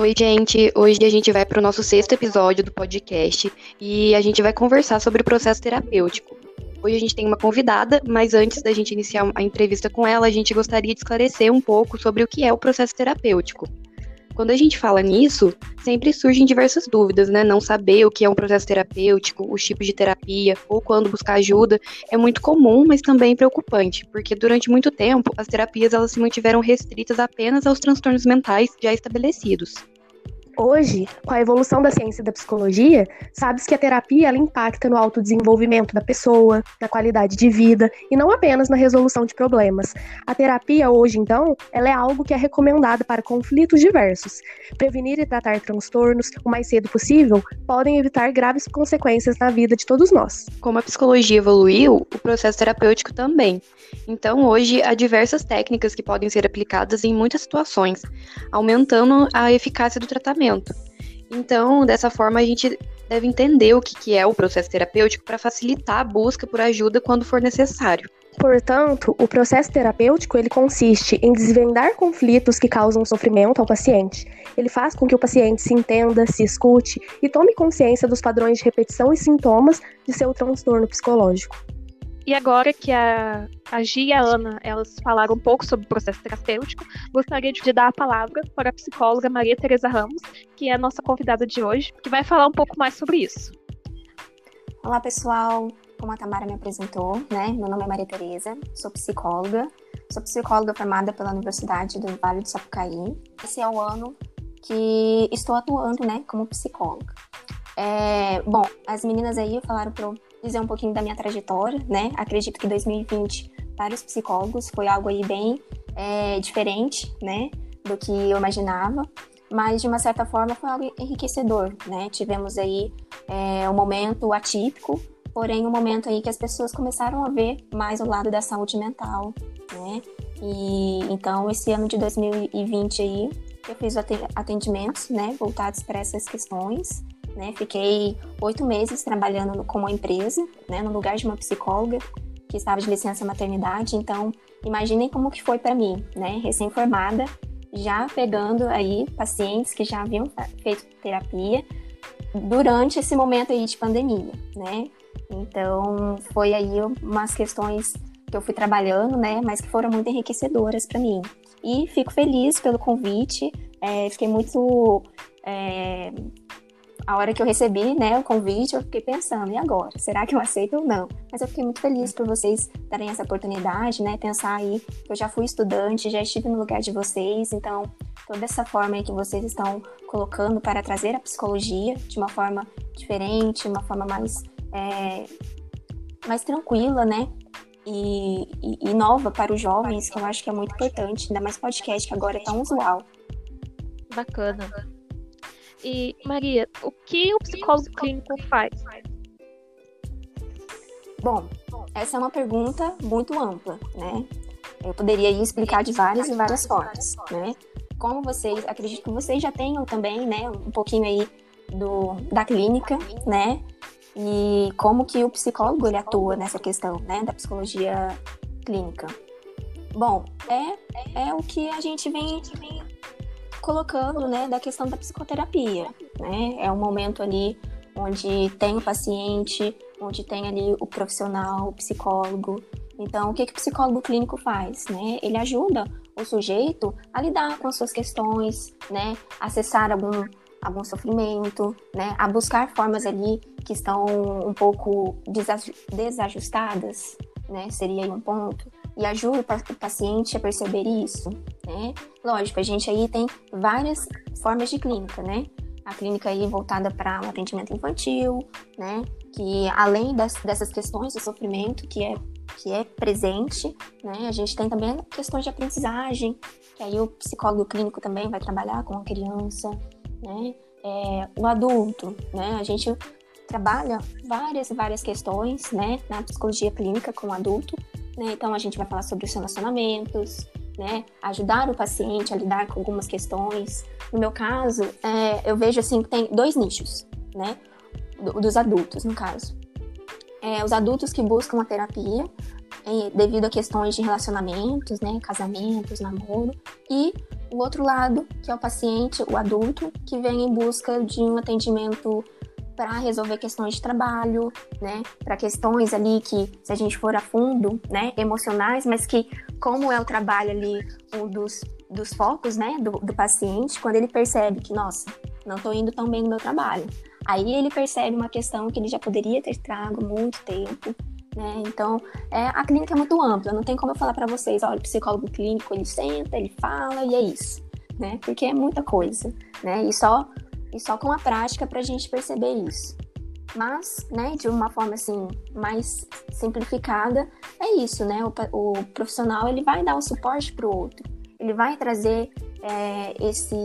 Oi, gente. Hoje a gente vai para o nosso sexto episódio do podcast e a gente vai conversar sobre o processo terapêutico. Hoje a gente tem uma convidada, mas antes da gente iniciar a entrevista com ela, a gente gostaria de esclarecer um pouco sobre o que é o processo terapêutico. Quando a gente fala nisso, sempre surgem diversas dúvidas, né? Não saber o que é um processo terapêutico, os tipos de terapia, ou quando buscar ajuda, é muito comum, mas também preocupante, porque durante muito tempo as terapias elas se mantiveram restritas apenas aos transtornos mentais já estabelecidos. Hoje, com a evolução da ciência da psicologia, sabe-se que a terapia ela impacta no autodesenvolvimento da pessoa, na qualidade de vida e não apenas na resolução de problemas. A terapia hoje, então, ela é algo que é recomendado para conflitos diversos. Prevenir e tratar transtornos o mais cedo possível podem evitar graves consequências na vida de todos nós. Como a psicologia evoluiu, o processo terapêutico também. Então, hoje, há diversas técnicas que podem ser aplicadas em muitas situações, aumentando a eficácia do tratamento tratamento. Então, dessa forma, a gente deve entender o que é o processo terapêutico para facilitar a busca por ajuda quando for necessário. Portanto, o processo terapêutico ele consiste em desvendar conflitos que causam sofrimento ao paciente. Ele faz com que o paciente se entenda, se escute e tome consciência dos padrões de repetição e sintomas de seu transtorno psicológico. E agora que a, a Gia e a Ana elas falaram um pouco sobre o processo terapêutico, gostaria de dar a palavra para a psicóloga Maria Tereza Ramos, que é a nossa convidada de hoje, que vai falar um pouco mais sobre isso. Olá, pessoal. Como a Tamara me apresentou, né? Meu nome é Maria Tereza, sou psicóloga. Sou psicóloga formada pela Universidade do Vale do Sapucaí. Esse é o ano que estou atuando, né, como psicóloga. É, bom, as meninas aí falaram para dizer um pouquinho da minha trajetória, né? Acredito que 2020 para os psicólogos foi algo aí bem é, diferente, né? Do que eu imaginava, mas de uma certa forma foi algo enriquecedor, né? Tivemos aí é, um momento atípico, porém um momento aí que as pessoas começaram a ver mais o lado da saúde mental, né? E então esse ano de 2020 aí eu fiz atendimentos, né, voltados para essas questões né? Fiquei oito meses trabalhando como empresa, né? No lugar de uma psicóloga que estava de licença maternidade. Então, imaginem como que foi para mim, né? Recém-formada, já pegando aí pacientes que já haviam feito terapia durante esse momento aí de pandemia, né? Então, foi aí umas questões que eu fui trabalhando, né? Mas que foram muito enriquecedoras para mim. E fico feliz pelo convite. É, fiquei muito é, a hora que eu recebi né, o convite, eu fiquei pensando, e agora? Será que eu aceito ou não? Mas eu fiquei muito feliz por vocês darem essa oportunidade, né? Pensar aí eu já fui estudante, já estive no lugar de vocês, então toda essa forma aí que vocês estão colocando para trazer a psicologia de uma forma diferente, uma forma mais, é, mais tranquila, né? E, e, e, nova para os jovens, que eu acho que é muito importante, ainda mais podcast que agora é tão usual. Bacana. E, Maria, o que o psicólogo clínico faz? Bom, essa é uma pergunta muito ampla, né? Eu poderia explicar de várias e várias formas, né? Como vocês, acredito que vocês já tenham também, né, um pouquinho aí do, da clínica, né? E como que o psicólogo ele atua nessa questão, né, da psicologia clínica. Bom, é, é o que a gente vem colocando, né, da questão da psicoterapia, né? É um momento ali onde tem o paciente, onde tem ali o profissional, o psicólogo. Então, o que, que o psicólogo clínico faz, né? Ele ajuda o sujeito a lidar com as suas questões, né? Acessar algum algum sofrimento, né? A buscar formas ali que estão um pouco desajustadas, né? Seria um ponto e ajuda o paciente a perceber isso, né? Lógico, a gente aí tem várias formas de clínica, né? A clínica aí voltada para um atendimento infantil, né? Que além das, dessas questões do sofrimento que é que é presente, né? A gente tem também questões de aprendizagem, que aí o psicólogo clínico também vai trabalhar com a criança, né? É, o adulto, né? A gente trabalha várias várias questões, né? Na psicologia clínica com o adulto, né? Então a gente vai falar sobre os relacionamentos, né? Ajudar o paciente a lidar com algumas questões. No meu caso, é, eu vejo assim que tem dois nichos, né? Do, dos adultos, no caso. É, os adultos que buscam a terapia é, devido a questões de relacionamentos, né? Casamentos, namoro. E o outro lado, que é o paciente, o adulto, que vem em busca de um atendimento para resolver questões de trabalho, né? Para questões ali que, se a gente for a fundo, né, emocionais, mas que, como é o trabalho ali, um dos, dos focos, né, do, do paciente, quando ele percebe que, nossa, não estou indo tão bem no meu trabalho. Aí ele percebe uma questão que ele já poderia ter trago muito tempo, né? Então, é, a clínica é muito ampla, não tem como eu falar para vocês, olha, o psicólogo clínico ele senta, ele fala e é isso, né? Porque é muita coisa, né? E só, e só com a prática para a gente perceber isso. Mas, né, de uma forma assim mais simplificada, é isso, né? O, o profissional ele vai dar o suporte para o outro, ele vai trazer é, esse,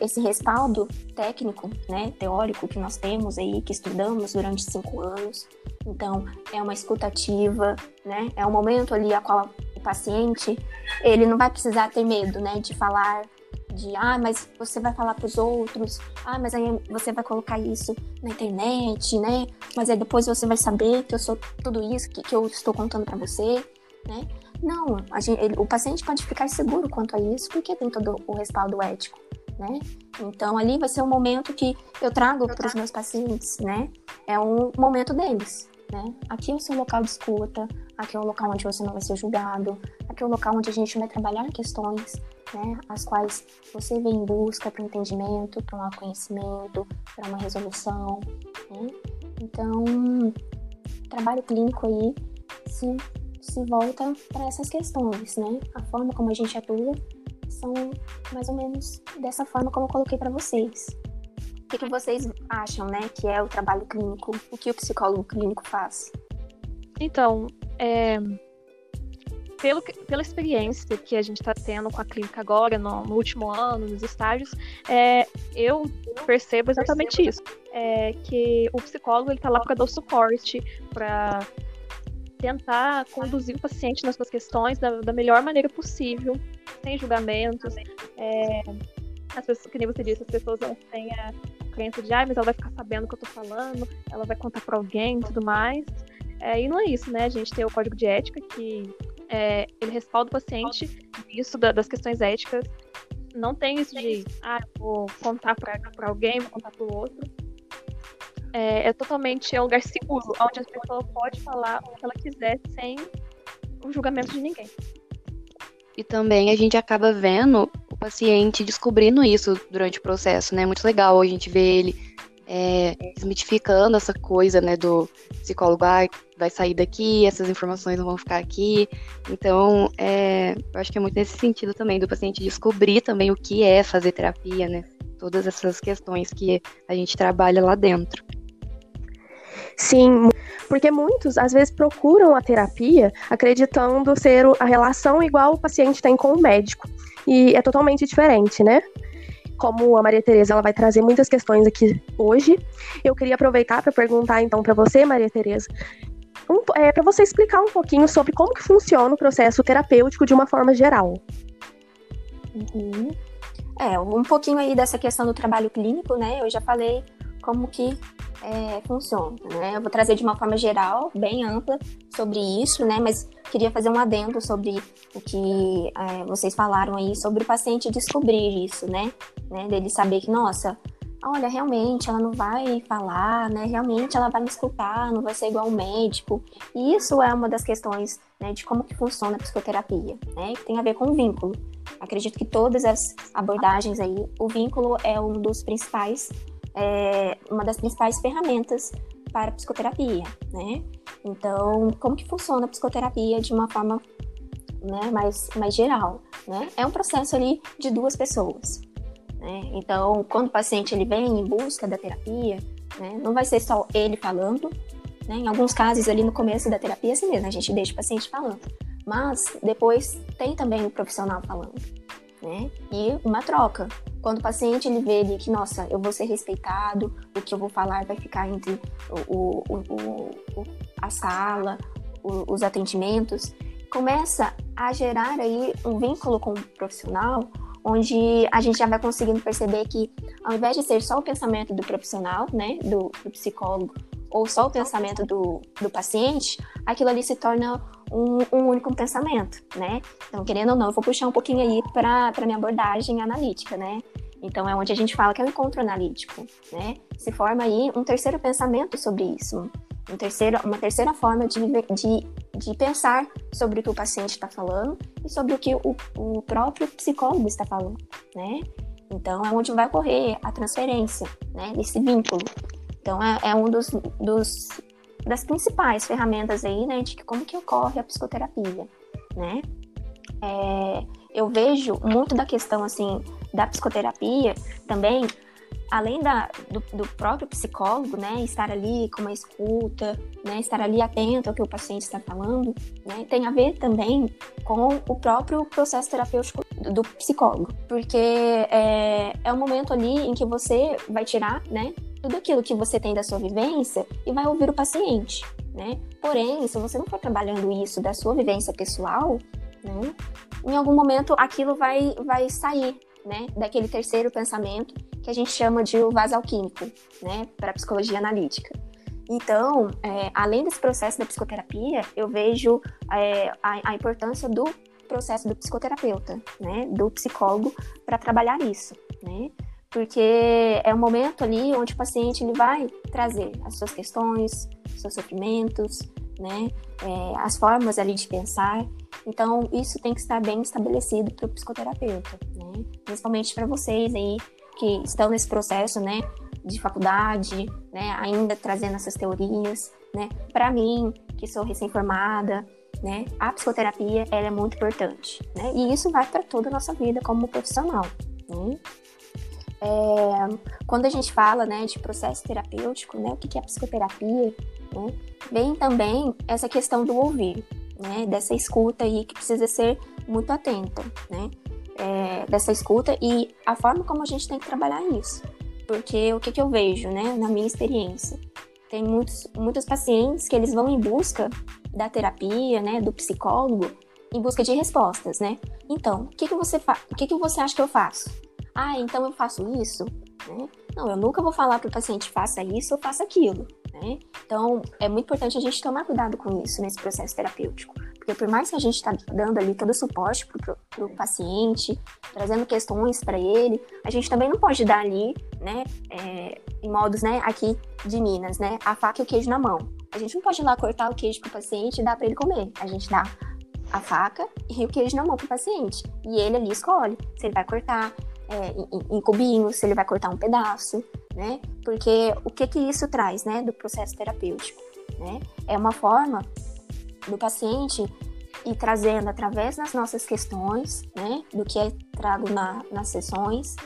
esse respaldo técnico, né, teórico que nós temos aí, que estudamos durante cinco anos. Então, é uma escutativa, né, é um momento ali a qual o paciente, ele não vai precisar ter medo, né, de falar de, ah, mas você vai falar para os outros, ah, mas aí você vai colocar isso na internet, né, mas aí depois você vai saber que eu sou tudo isso que, que eu estou contando para você, né, não, gente, ele, o paciente pode ficar seguro quanto a isso, porque tem todo o respaldo ético, né? Então, ali vai ser um momento que eu trago para os meus pacientes, né? É um momento deles, né? Aqui é o seu local de escuta, aqui é o local onde você não vai ser julgado, aqui é o local onde a gente vai trabalhar questões, né? As quais você vem em busca para um entendimento, para um autoconhecimento, para uma resolução, né? Então, trabalho clínico aí se se volta para essas questões, né? A forma como a gente atua são mais ou menos dessa forma como eu coloquei para vocês. O que, vocês acham, né, que é o trabalho clínico? O que o psicólogo clínico faz? Então, é, pelo, pela experiência que a gente está tendo com a clínica agora, no, no último ano, nos estágios, é, eu percebo exatamente isso. É, que o psicólogo está lá para dar o suporte, para tentar conduzir o paciente nas suas questões da, da melhor maneira possível, sem julgamentos. É, as pessoas, que nem você disse, as pessoas não têm a crença de, ah, mas ela vai ficar sabendo o que eu tô falando, ela vai contar para alguém e tudo mais. É, e não é isso, né? A gente tem o código de ética que é, ele respalda o paciente isso da, das questões éticas. Não tem isso de, ah, vou contar para alguém, vou contar para o outro é, é totalmente é um lugar seguro, onde a pessoa pode falar o que ela quiser sem o julgamento de ninguém. E também a gente acaba vendo o paciente descobrindo isso durante o processo, né? Muito legal a gente ver ele é, desmitificando essa coisa, né, do psicólogo, ah, vai sair daqui, essas informações não vão ficar aqui. Então, é, eu acho que é muito nesse sentido também, do paciente descobrir também o que é fazer terapia, né? Todas essas questões que a gente trabalha lá dentro. Sim, porque muitos às vezes procuram a terapia acreditando ser a relação igual o paciente tem com o médico. E é totalmente diferente, né? Como a Maria Tereza ela vai trazer muitas questões aqui hoje, eu queria aproveitar para perguntar então para você, Maria Tereza, um, é, para você explicar um pouquinho sobre como que funciona o processo terapêutico de uma forma geral. Uhum. É, um pouquinho aí dessa questão do trabalho clínico, né? Eu já falei como que é, funciona, né? Eu vou trazer de uma forma geral, bem ampla, sobre isso, né? Mas queria fazer um adendo sobre o que é, vocês falaram aí sobre o paciente descobrir isso, né? né? Dele saber que, nossa, olha, realmente ela não vai falar, né? Realmente ela vai me escutar, não vai ser igual um médico. E isso é uma das questões, né, de como que funciona a psicoterapia, né? Que tem a ver com o vínculo. Acredito que todas as abordagens aí, o vínculo é um dos principais é uma das principais ferramentas para a psicoterapia, né? Então, como que funciona a psicoterapia de uma forma né, mais, mais geral, né? É um processo ali de duas pessoas, né? Então, quando o paciente ele vem em busca da terapia, né, não vai ser só ele falando, né? Em alguns casos ali no começo da terapia, assim mesmo, a gente deixa o paciente falando, mas depois tem também o profissional falando, né? E uma troca. Quando o paciente ele vê ali que, nossa, eu vou ser respeitado, o que eu vou falar vai ficar entre o, o, o, a sala, os atendimentos, começa a gerar aí um vínculo com o profissional, onde a gente já vai conseguindo perceber que, ao invés de ser só o pensamento do profissional, né, do, do psicólogo, ou só o pensamento do, do paciente, aquilo ali se torna um, um, único pensamento, né? Então, querendo ou não, eu vou puxar um pouquinho aí para minha abordagem analítica, né? Então, é onde a gente fala que é o um encontro analítico, né? Se forma aí um terceiro pensamento sobre isso, um terceiro, uma terceira forma de, de, de pensar sobre o que o paciente está falando e sobre o que o, o próprio psicólogo está falando, né? Então, é onde vai ocorrer a transferência, né? Desse vínculo. Então, é, é um dos, dos, das principais ferramentas aí, né? De como que ocorre a psicoterapia, né? É, eu vejo muito da questão, assim, da psicoterapia também além da, do, do, próprio psicólogo, né, estar ali com uma escuta, né, estar ali atento ao que o paciente está falando, né, tem a ver também com o próprio processo terapêutico do, do psicólogo, porque é, é momento ali em que você vai tirar, né, tudo aquilo que você tem da sua vivência e vai ouvir o paciente, né. Porém, se você não for trabalhando isso da sua vivência pessoal, né, em algum momento aquilo vai, vai sair, né, daquele terceiro pensamento que a gente chama de o vaso alquímico, né, para psicologia analítica. Então, é, além desse processo da psicoterapia, eu vejo é, a, a, importância do processo do psicoterapeuta, né, do psicólogo, para trabalhar isso, né, porque é um momento ali onde o paciente ele vai trazer as suas questões, seus sofrimentos, né, é, as formas ali de pensar. Então, isso tem que estar bem estabelecido para o psicoterapeuta, né, principalmente para vocês aí que estão nesse processo, né, de faculdade, né, ainda trazendo essas teorias, né, para mim, que sou recém-formada, né, a psicoterapia ela é muito importante, né, e isso vai para toda a nossa vida como profissional, né. É, quando a gente fala, né, de processo terapêutico, né, o que é psicoterapia, né, vem também essa questão do ouvir, né, dessa escuta aí que precisa ser muito atenta, né, é, dessa escuta e a forma como a gente tem que trabalhar isso. Porque o que, que eu vejo, né, na minha experiência? Tem muitos, muitos pacientes que eles vão em busca da terapia, né, do psicólogo, em busca de respostas, né? Então, o que, que você o que, que você acha que eu faço? Ah, então eu faço isso? Né? Não, eu nunca vou falar para o paciente faça isso ou faça aquilo. Né? Então, é muito importante a gente tomar cuidado com isso nesse processo terapêutico. Porque por mais que a gente está dando ali todo o suporte para o paciente, trazendo questões para ele, a gente também não pode dar ali, né, é, em modos, né, aqui de Minas, né, a faca e o queijo na mão. A gente não pode ir lá cortar o queijo para o paciente e dar para ele comer. A gente dá a faca e o queijo na mão para o paciente. E ele ali escolhe se ele vai cortar é, em, em cubinhos, se ele vai cortar um pedaço, né? Porque o que que isso traz, né, do processo terapêutico, né? É uma forma do paciente e trazendo através das nossas questões, né, do que é trago na, nas sessões,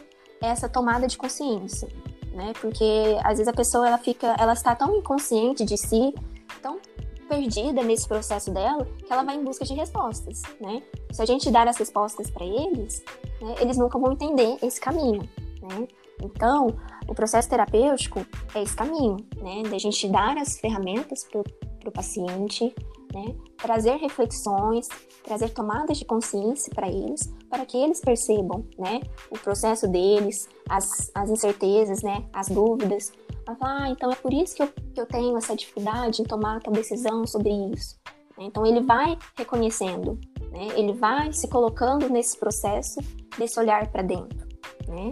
essa tomada de consciência, né? Porque às vezes a pessoa ela fica, ela está tão inconsciente de si, tão perdida nesse processo dela, que ela vai em busca de respostas, né? Se a gente dar as respostas para eles, né, eles nunca vão entender esse caminho, né? Então, o processo terapêutico é esse caminho, né? Da gente dar as ferramentas para o paciente, né? Trazer reflexões, trazer tomadas de consciência para eles, para que eles percebam, né? O processo deles, as, as incertezas, né? As dúvidas. Ah, então é por isso que eu, que eu tenho essa dificuldade em tomar a decisão sobre isso. Então ele vai reconhecendo, né? Ele vai se colocando nesse processo desse olhar para dentro, né?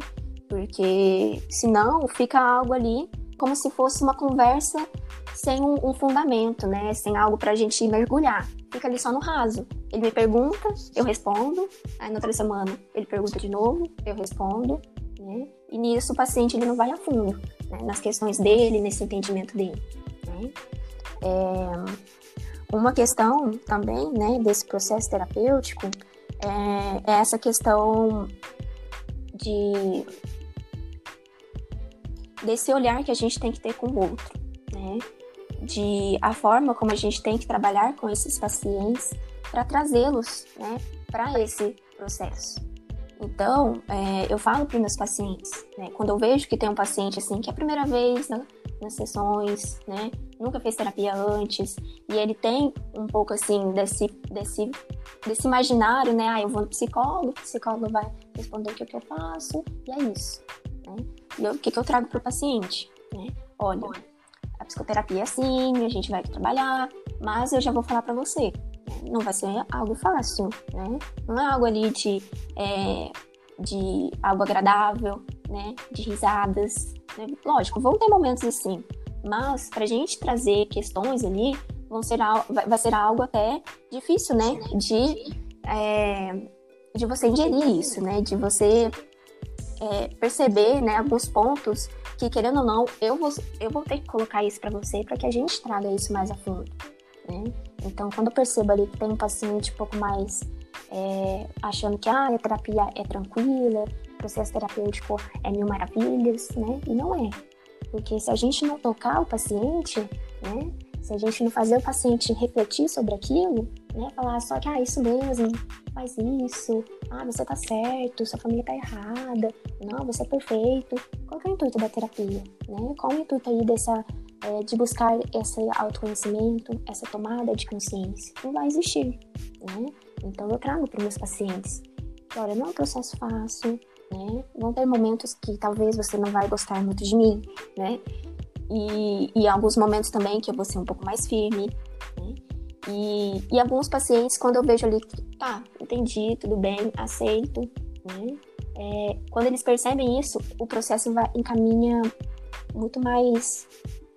Porque senão fica algo ali como se fosse uma conversa sem um, um fundamento, né? Sem algo para a gente mergulhar. Fica ali só no raso. Ele me pergunta, eu respondo. Aí na outra semana ele pergunta de novo, eu respondo. Né? E nisso o paciente ele não vai a fundo né? nas questões dele, nesse entendimento dele. Né? É... Uma questão também né, desse processo terapêutico é, é essa questão de desse olhar que a gente tem que ter com o outro, né? De a forma como a gente tem que trabalhar com esses pacientes para trazê-los né, para esse processo. Então, é, eu falo para meus pacientes, né, quando eu vejo que tem um paciente assim que é a primeira vez nas sessões, né, nunca fez terapia antes, e ele tem um pouco assim desse, desse, desse imaginário, né, ah, eu vou no psicólogo, o psicólogo vai responder o que, que eu faço, e é isso. Né? E o que, que eu trago para o paciente? Né? Olha, psicoterapia assim, a gente vai trabalhar, mas eu já vou falar para você. Não vai ser algo fácil, né? Não é algo ali de, é, de algo agradável, né? De risadas. Né? Lógico, vão ter momentos assim, mas pra gente trazer questões ali, vão ser, vai ser algo até difícil, né? De, é, de você ingerir isso, né? De você é, perceber né, alguns pontos que, querendo ou não, eu vou, eu vou ter que colocar isso para você para que a gente traga isso mais a fundo. Né? Então, quando eu percebo ali que tem um paciente um pouco mais é, achando que ah, a terapia é tranquila, o processo terapêutico é mil maravilhas, né? E não é. Porque se a gente não tocar o paciente, né? Se a gente não fazer o paciente refletir sobre aquilo, né? Falar só que, ah, isso mesmo, faz isso, ah, você tá certo, sua família tá errada, não, você é perfeito. Qual é o intuito da terapia, né? Qual o intuito aí dessa, é, de buscar esse autoconhecimento, essa tomada de consciência? Não vai existir, né? Então eu trago para meus pacientes que, olha, não é um processo fácil, né? Vão ter momentos que talvez você não vai gostar muito de mim, né? E, e alguns momentos também que eu vou ser um pouco mais firme, né? E, e alguns pacientes, quando eu vejo ali, tá, entendi, tudo bem, aceito, né? É, quando eles percebem isso, o processo vai, encaminha muito mais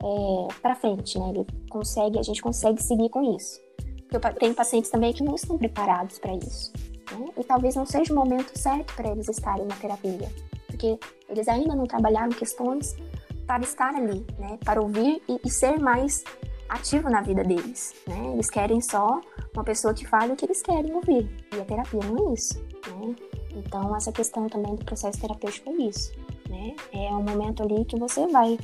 é, para frente, né? Ele consegue, a gente consegue seguir com isso. Porque eu tenho pacientes também que não estão preparados para isso. Né? E talvez não seja o momento certo para eles estarem na terapia. Porque eles ainda não trabalharam questões para estar ali, né? Para ouvir e, e ser mais ativo na vida deles, né? Eles querem só uma pessoa que fale o que eles querem ouvir. E a terapia não é isso, né? Então, essa questão também do processo terapêutico é isso, né? É um momento ali que você vai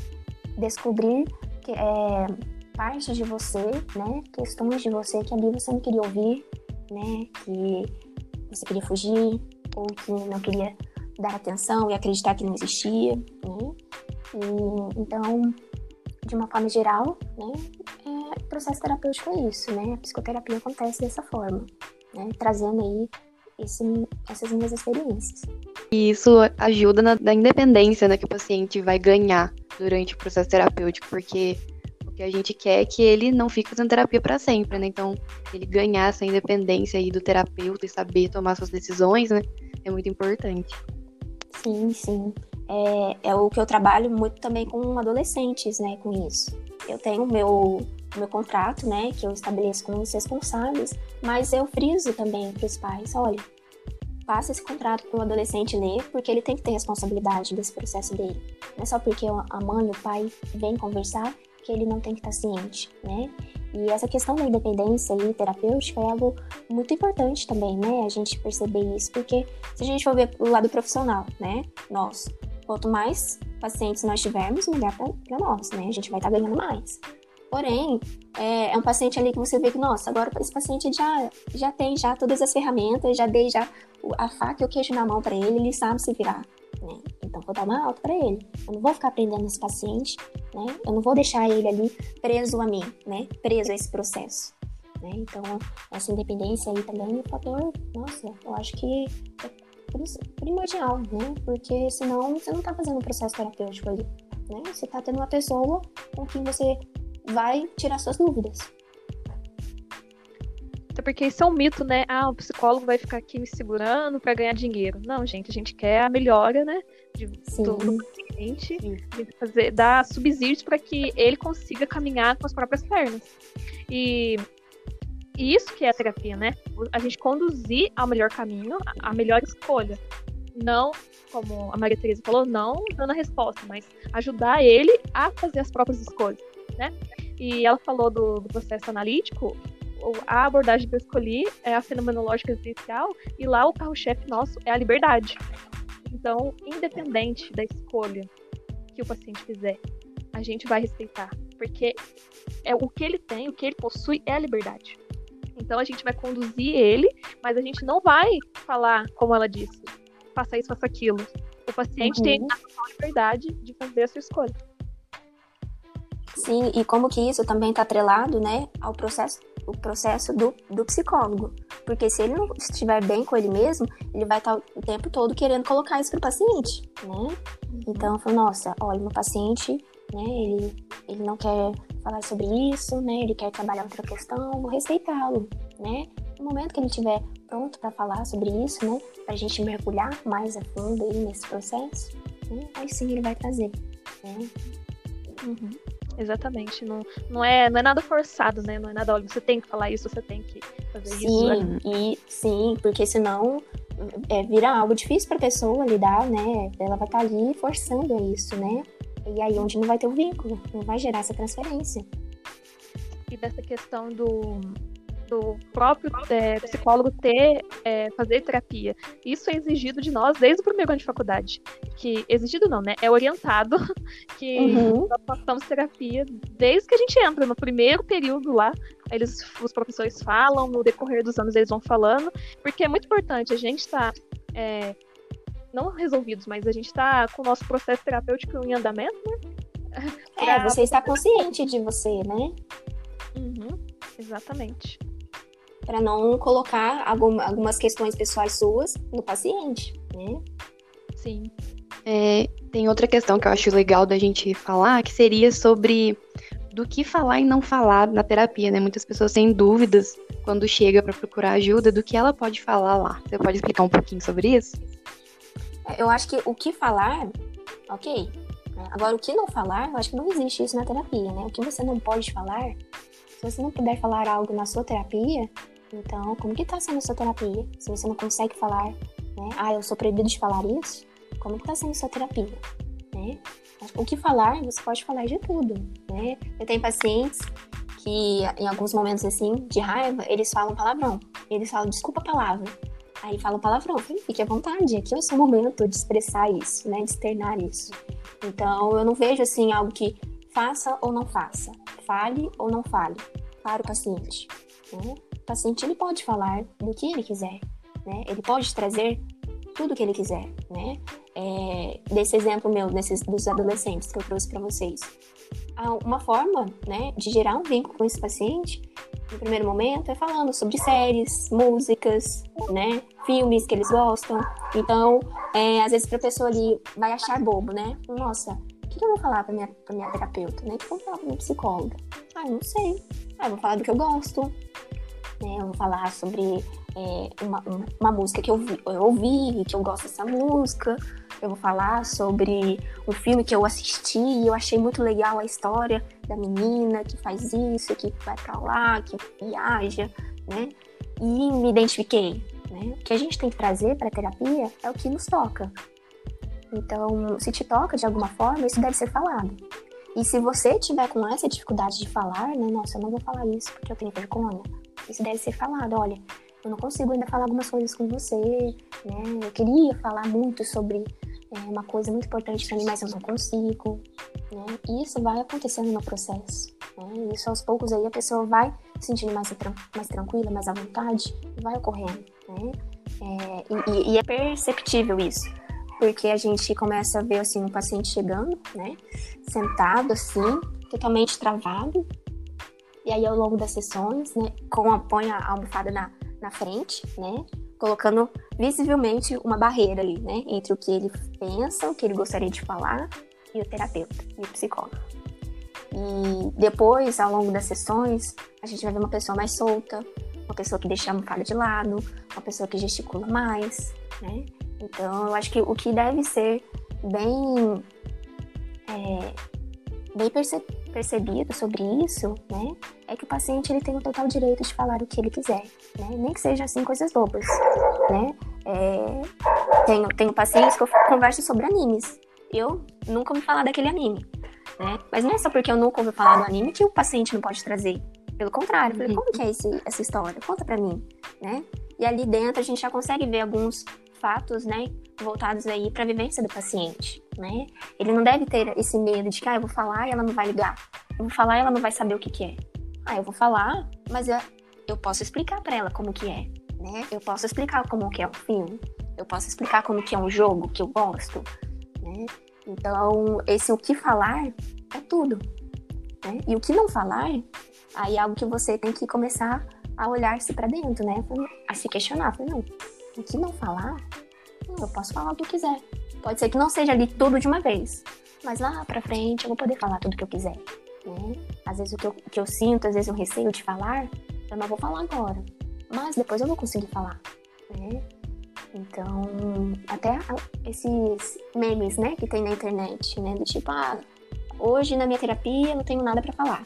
descobrir que é, partes de você, né? Questões de você que ali você não queria ouvir, né? Que você queria fugir ou que não queria dar atenção e acreditar que não existia, né? E, então, de uma forma geral, né, é, o processo terapêutico é isso, né? A psicoterapia acontece dessa forma, né? Trazendo aí esse, essas minhas experiências. E isso ajuda na, na independência né, que o paciente vai ganhar durante o processo terapêutico, porque o que a gente quer é que ele não fique fazendo terapia para sempre, né? Então, ele ganhar essa independência aí do terapeuta e saber tomar suas decisões, né? É muito importante. Sim, sim é, é o que eu trabalho muito também com adolescentes, né, com isso. Eu tenho meu, meu contrato, né, que eu estabeleço com os responsáveis, mas eu friso também para os pais, olha, passa esse contrato para o adolescente ler, porque ele tem que ter responsabilidade desse processo dele. Não é só porque a mãe, o pai vem conversar que ele não tem que estar ciente, né? E essa questão da independência e terapêutica é algo muito importante também, né? A gente perceber isso, porque se a gente for ver o lado profissional, né? Nós, Quanto mais pacientes nós tivermos, melhor para nós, né? A gente vai estar tá ganhando mais. Porém, é, é, um paciente ali que você vê que, nossa, agora esse paciente já, já tem já todas as ferramentas, já dei já a faca e o queijo na mão para ele, ele sabe se virar, né? Então, vou dar uma alta para ele. Eu não vou ficar prendendo esse paciente, né? Eu não vou deixar ele ali preso a mim, né? Preso a esse processo. Né? Então, essa independência aí também é um fator, nossa, eu acho que primordial, né? Porque senão você não tá fazendo um processo terapêutico ali, né? Você tá tendo uma pessoa com quem você vai tirar suas dúvidas. Até porque isso é um mito, né? Ah, o psicólogo vai ficar aqui me segurando para ganhar dinheiro. Não, gente, a gente quer a melhora, né? De, do, do paciente, fazer, dar subsídios para que ele consiga caminhar com as próprias pernas. E isso que é a terapia, né? A gente conduzir ao melhor caminho, a melhor escolha. Não, como a Maria Teresa falou, não dando a resposta, mas ajudar ele a fazer as próprias escolhas, né? E ela falou do, do processo analítico, a abordagem que eu escolhi é a fenomenológica existencial, e lá o carro-chefe nosso é a liberdade. Então, independente da escolha que o paciente fizer, a gente vai respeitar, porque é o que ele tem, o que ele possui é a liberdade. Então a gente vai conduzir ele, mas a gente não vai falar, como ela disse, faça isso, faça aquilo. O paciente uhum. tem a liberdade de fazer a sua escolha. Sim, e como que isso também está atrelado, né, ao processo, o processo do, do psicólogo. Porque se ele não estiver bem com ele mesmo, ele vai estar tá o tempo todo querendo colocar isso para o paciente, né? Uhum. Então, eu falo, nossa, olha, meu paciente, né, ele, ele não quer falar sobre isso, né? Ele quer trabalhar outra questão, vou respeitá-lo, né? No momento que ele estiver pronto para falar sobre isso, né? Para a gente mergulhar mais a fundo aí nesse processo, né? aí sim ele vai trazer, né? Uhum. Exatamente. Não, não, é, não é nada forçado, né? Não é nada, olha, você tem que falar isso, você tem que fazer sim, isso. Sim, e sim, porque senão é, vira algo difícil para a pessoa lidar, né? Ela vai estar tá ali forçando isso, né? E aí onde não vai ter o vínculo, não vai gerar essa transferência. E dessa questão do, do próprio é, psicólogo ter, é, fazer terapia. Isso é exigido de nós desde o primeiro ano de faculdade. Que, exigido não, né? É orientado que uhum. nós façamos terapia desde que a gente entra, no primeiro período lá. Eles, os professores falam, no decorrer dos anos eles vão falando, porque é muito importante a gente estar. Tá, é, não resolvidos, mas a gente está com o nosso processo terapêutico em andamento, né? É, você está consciente de você, né? Uhum, exatamente para não colocar algumas questões pessoais suas no paciente, né? Sim. É, tem outra questão que eu acho legal da gente falar, que seria sobre do que falar e não falar na terapia, né? Muitas pessoas têm dúvidas quando chega para procurar ajuda do que ela pode falar lá. Você pode explicar um pouquinho sobre isso? Eu acho que o que falar, ok. Agora, o que não falar, eu acho que não existe isso na terapia, né? O que você não pode falar, se você não puder falar algo na sua terapia, então, como que tá sendo a sua terapia? Se você não consegue falar, né? Ah, eu sou proibido de falar isso. Como que tá sendo a sua terapia? Né? O que falar, você pode falar de tudo, né? Eu tenho pacientes que, em alguns momentos, assim, de raiva, eles falam palavrão. Eles falam, desculpa a palavra. Aí falam palavrão. Fique à vontade, aqui é o seu momento de expressar isso, né? De externar isso. Então, eu não vejo, assim, algo que faça ou não faça. Fale ou não fale para o paciente. Né? O paciente ele pode falar do que ele quiser, né? Ele pode trazer tudo que ele quiser, né? É, desse exemplo meu, desses, dos adolescentes que eu trouxe para vocês. Uma forma, né, de gerar um vínculo com esse paciente, no primeiro momento, é falando sobre séries, músicas, né, filmes que eles gostam. Então, é, às vezes a pessoa ali vai achar bobo, né? Nossa, o que eu vou falar para minha, pra minha terapeuta, né? O que eu vou falar pra minha psicóloga? Ah, não sei. Ah, eu vou falar do que eu gosto, né? Eu vou falar sobre é, uma, uma música que eu, vi, eu ouvi, que eu gosto dessa música. Eu vou falar sobre um filme que eu assisti e eu achei muito legal a história da menina que faz isso, que vai para lá, que viaja, né? E me identifiquei. Né? O que a gente tem que trazer para terapia é o que nos toca. Então, se te toca de alguma forma, isso deve ser falado. E se você tiver com essa dificuldade de falar, né? Nossa, eu não vou falar isso porque eu tenho vergonha isso deve ser falado. Olha, eu não consigo ainda falar algumas coisas com você, né? Eu queria falar muito sobre é, uma coisa muito importante para mim, mas eu não consigo, né? E isso vai acontecendo no processo, né? Isso aos poucos aí a pessoa vai se sentindo mais, mais tranquila, mais à vontade, e vai ocorrendo, né? É, e, e é perceptível isso, porque a gente começa a ver assim um paciente chegando, né? Sentado assim, totalmente travado, e aí, ao longo das sessões, né, com, põe a almofada na, na frente, né, colocando visivelmente uma barreira ali, né, entre o que ele pensa, o que ele gostaria de falar, e o terapeuta, e o psicólogo. E depois, ao longo das sessões, a gente vai ver uma pessoa mais solta, uma pessoa que deixa a almofada de lado, uma pessoa que gesticula mais, né? Então, eu acho que o que deve ser bem, é, bem percebido percebido sobre isso, né, é que o paciente ele tem o total direito de falar o que ele quiser, né, nem que seja assim coisas bobas, né. É, tenho, tenho pacientes que eu converso sobre animes. Eu nunca ouvi falar daquele anime, né, mas não é só porque eu nunca ouvi falar do anime que o paciente não pode trazer. Pelo contrário, falei, como que é esse, essa história? Conta pra mim, né? E ali dentro a gente já consegue ver alguns fatos, né, voltados aí para a vivência do paciente, né? Ele não deve ter esse medo de que, ah, eu vou falar e ela não vai ligar. Eu vou falar e ela não vai saber o que, que é. Ah, eu vou falar, mas eu, eu posso explicar para ela como que é, né? Eu posso explicar como que é um filme. Eu posso explicar como que é um jogo que eu gosto, né? Então, esse o que falar é tudo, né? E o que não falar, aí é algo que você tem que começar a olhar-se para dentro, né? A se questionar. Falei, não, o que não falar, eu posso falar o que eu quiser. Pode ser que não seja ali tudo de uma vez, mas lá pra frente eu vou poder falar tudo que eu quiser. Né? Às vezes o que eu, que eu sinto, às vezes um receio de falar, eu não vou falar agora. mas depois eu vou conseguir falar, né? Então, até esses memes, né, que tem na internet, né, do tipo, ah, hoje na minha terapia eu não tenho nada para falar.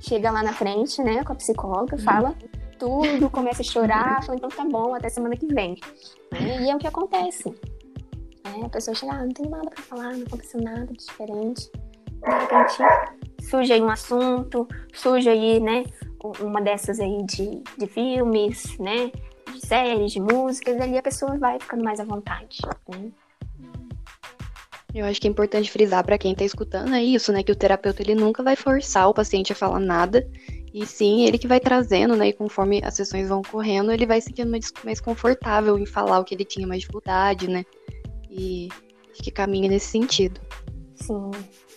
Chega lá na frente, né, com a psicóloga, uhum. fala tudo, começa a chorar, fala, então tá bom, até semana que vem. Né? E é o que acontece. Né? A pessoa chega, ah, não tenho nada para falar, não aconteceu nada de diferente. Repente, surge aí um assunto, surge aí, né, uma dessas aí de, de filmes, né, de séries, de músicas, e ali a pessoa vai ficando mais à vontade, né? Eu acho que é importante frisar para quem está escutando é isso, né, que o terapeuta ele nunca vai forçar o paciente a falar nada, e sim ele que vai trazendo, né, e conforme as sessões vão correndo, ele vai se sentindo mais, mais confortável em falar o que ele tinha mais dificuldade, né, e acho que caminha nesse sentido. Sim,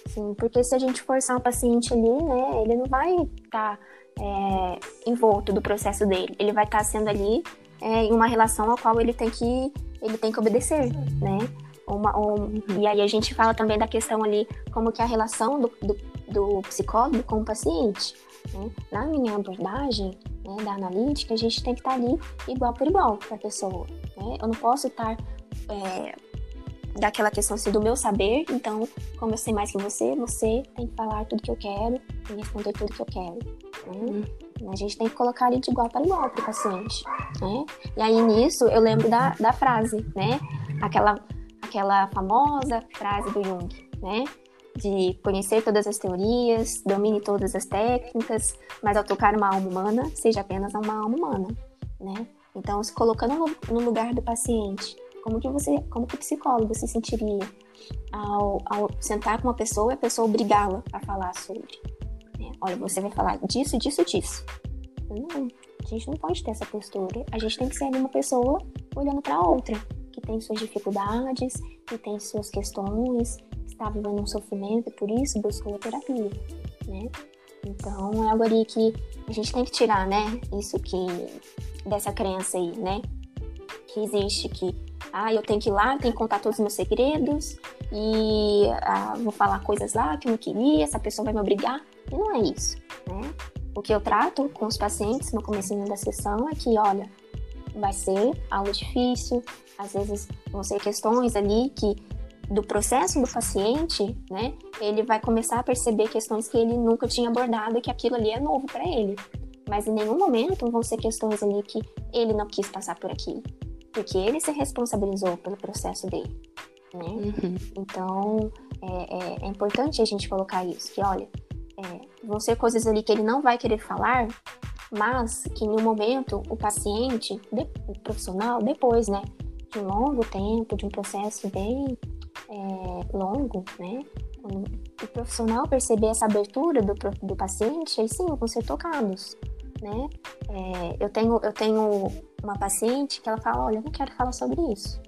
sim, porque se a gente forçar o paciente ali, né, ele não vai estar tá, é, envolto do processo dele, ele vai estar tá sendo ali é, em uma relação a qual ele tem que ele tem que obedecer, né? Uma, um, e aí a gente fala também da questão ali, como que a relação do, do, do psicólogo com o paciente. Né? Na minha abordagem né, da analítica, a gente tem que estar ali igual por igual para a pessoa. Né? Eu não posso estar é, daquela questão assim, do meu saber, então, como eu sei mais que você, você tem que falar tudo que eu quero e responder tudo que eu quero. Né? Hum. A gente tem que colocar ali de igual para igual para o paciente. Né? E aí nisso eu lembro da, da frase, né? Aquela aquela famosa frase do Jung, né? De conhecer todas as teorias, domine todas as técnicas, mas ao tocar uma alma humana, seja apenas uma alma humana, né? Então, se colocando no lugar do paciente, como que você, como que o psicólogo se sentiria ao, ao sentar com uma pessoa e a pessoa obrigá-la a falar sobre? Né? Olha, você vai falar disso, disso, disso. Não, a gente não pode ter essa postura. A gente tem que ser uma pessoa olhando para outra que tem suas dificuldades, que tem suas questões, que está vivendo um sofrimento e por isso buscou a terapia, né? Então é algo ali que a gente tem que tirar, né? Isso que dessa crença aí, né? Que existe que ah, eu tenho que ir lá, tenho que contar todos os meus segredos e ah, vou falar coisas lá que eu não queria, essa pessoa vai me obrigar. E não é isso, né? O que eu trato com os pacientes no começo da sessão é que, olha, vai ser algo difícil, às vezes vão ser questões ali que do processo do paciente, né, ele vai começar a perceber questões que ele nunca tinha abordado e que aquilo ali é novo para ele. Mas em nenhum momento vão ser questões ali que ele não quis passar por aquilo, porque ele se responsabilizou pelo processo dele, né? Uhum. Então é, é, é, importante a gente colocar isso, que olha, é, vão ser coisas ali que ele não vai querer falar, mas que no momento o paciente, o profissional, depois, né, de um longo tempo, de um processo bem é, longo, né, quando o profissional perceber essa abertura do, do paciente, aí sim vão ser tocados, né. É, eu, tenho, eu tenho uma paciente que ela fala, olha, eu não quero falar sobre isso.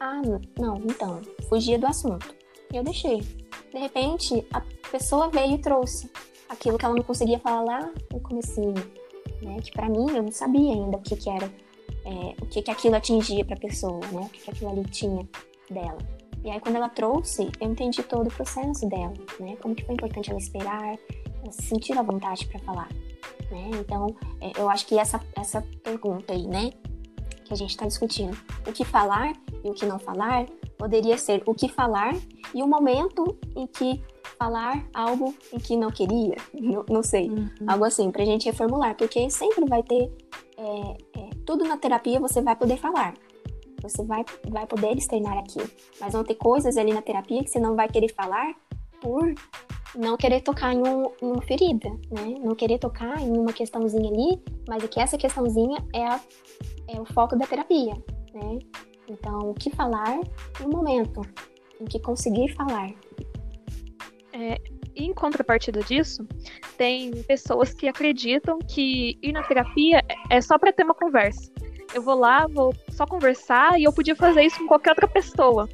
Ah, não, então, fugia do assunto. E eu deixei. De repente, a pessoa veio e trouxe aquilo que ela não conseguia falar lá no comecinho, né? Que para mim eu não sabia ainda o que, que era, é, o que, que aquilo atingia para pessoa, né? O que, que aquilo ali tinha dela. E aí quando ela trouxe, eu entendi todo o processo dela, né? Como que foi importante ela esperar, ela se sentir à vontade para falar, né? Então, é, eu acho que essa essa pergunta aí, né? Que a gente está discutindo, o que falar e o que não falar, poderia ser o que falar e o momento em que falar algo em que não queria, não, não sei, uhum. algo assim, pra gente reformular, porque sempre vai ter, é, é, tudo na terapia você vai poder falar, você vai, vai poder externar aquilo, mas vão ter coisas ali na terapia que você não vai querer falar por não querer tocar em, um, uma ferida, né? Não querer tocar em uma questãozinha ali, mas é que essa questãozinha é, a, é o foco da terapia, né? Então, o que falar no momento em que conseguir falar. É, em contrapartida disso, tem pessoas que acreditam que ir na terapia é só para ter uma conversa. Eu vou lá, vou só conversar e eu podia fazer isso com qualquer outra pessoa.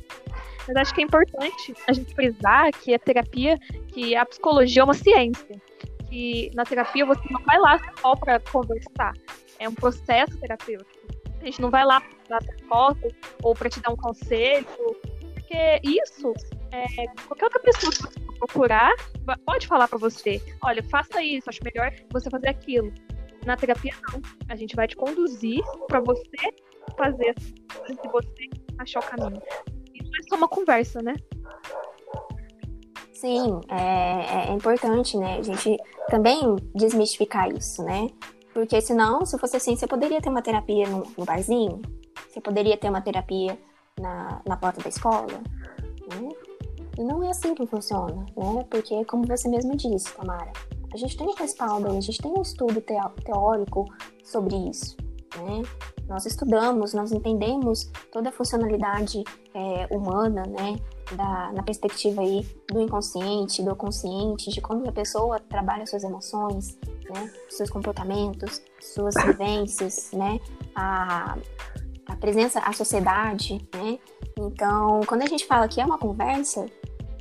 Mas acho que é importante a gente frisar que a terapia, que a psicologia é uma ciência. Que na terapia você não vai lá só para conversar. É um processo terapêutico. A gente não vai lá para dar foto ou para te dar um conselho, porque isso é, qualquer outra pessoa que você procurar pode falar para você, olha, faça isso, acho melhor você fazer aquilo. Na terapia, não. A gente vai te conduzir para você fazer se você achar o caminho. É só uma conversa, né? Sim, é, é importante, né? A gente também desmistificar isso, né? Porque senão, se fosse assim, você poderia ter uma terapia no, no barzinho, você poderia ter uma terapia na, na porta da escola, né? E não é assim que funciona, né? Porque, como você mesmo disse, Tamara, a gente tem um respaldo, a gente tem um estudo teórico sobre isso, né? Nós estudamos, nós entendemos toda a funcionalidade é, humana, né? Da, na perspectiva aí do inconsciente, do consciente, de como a pessoa trabalha suas emoções, né? Seus comportamentos, suas vivências, né? A, a presença, a sociedade, né? Então, quando a gente fala que é uma conversa,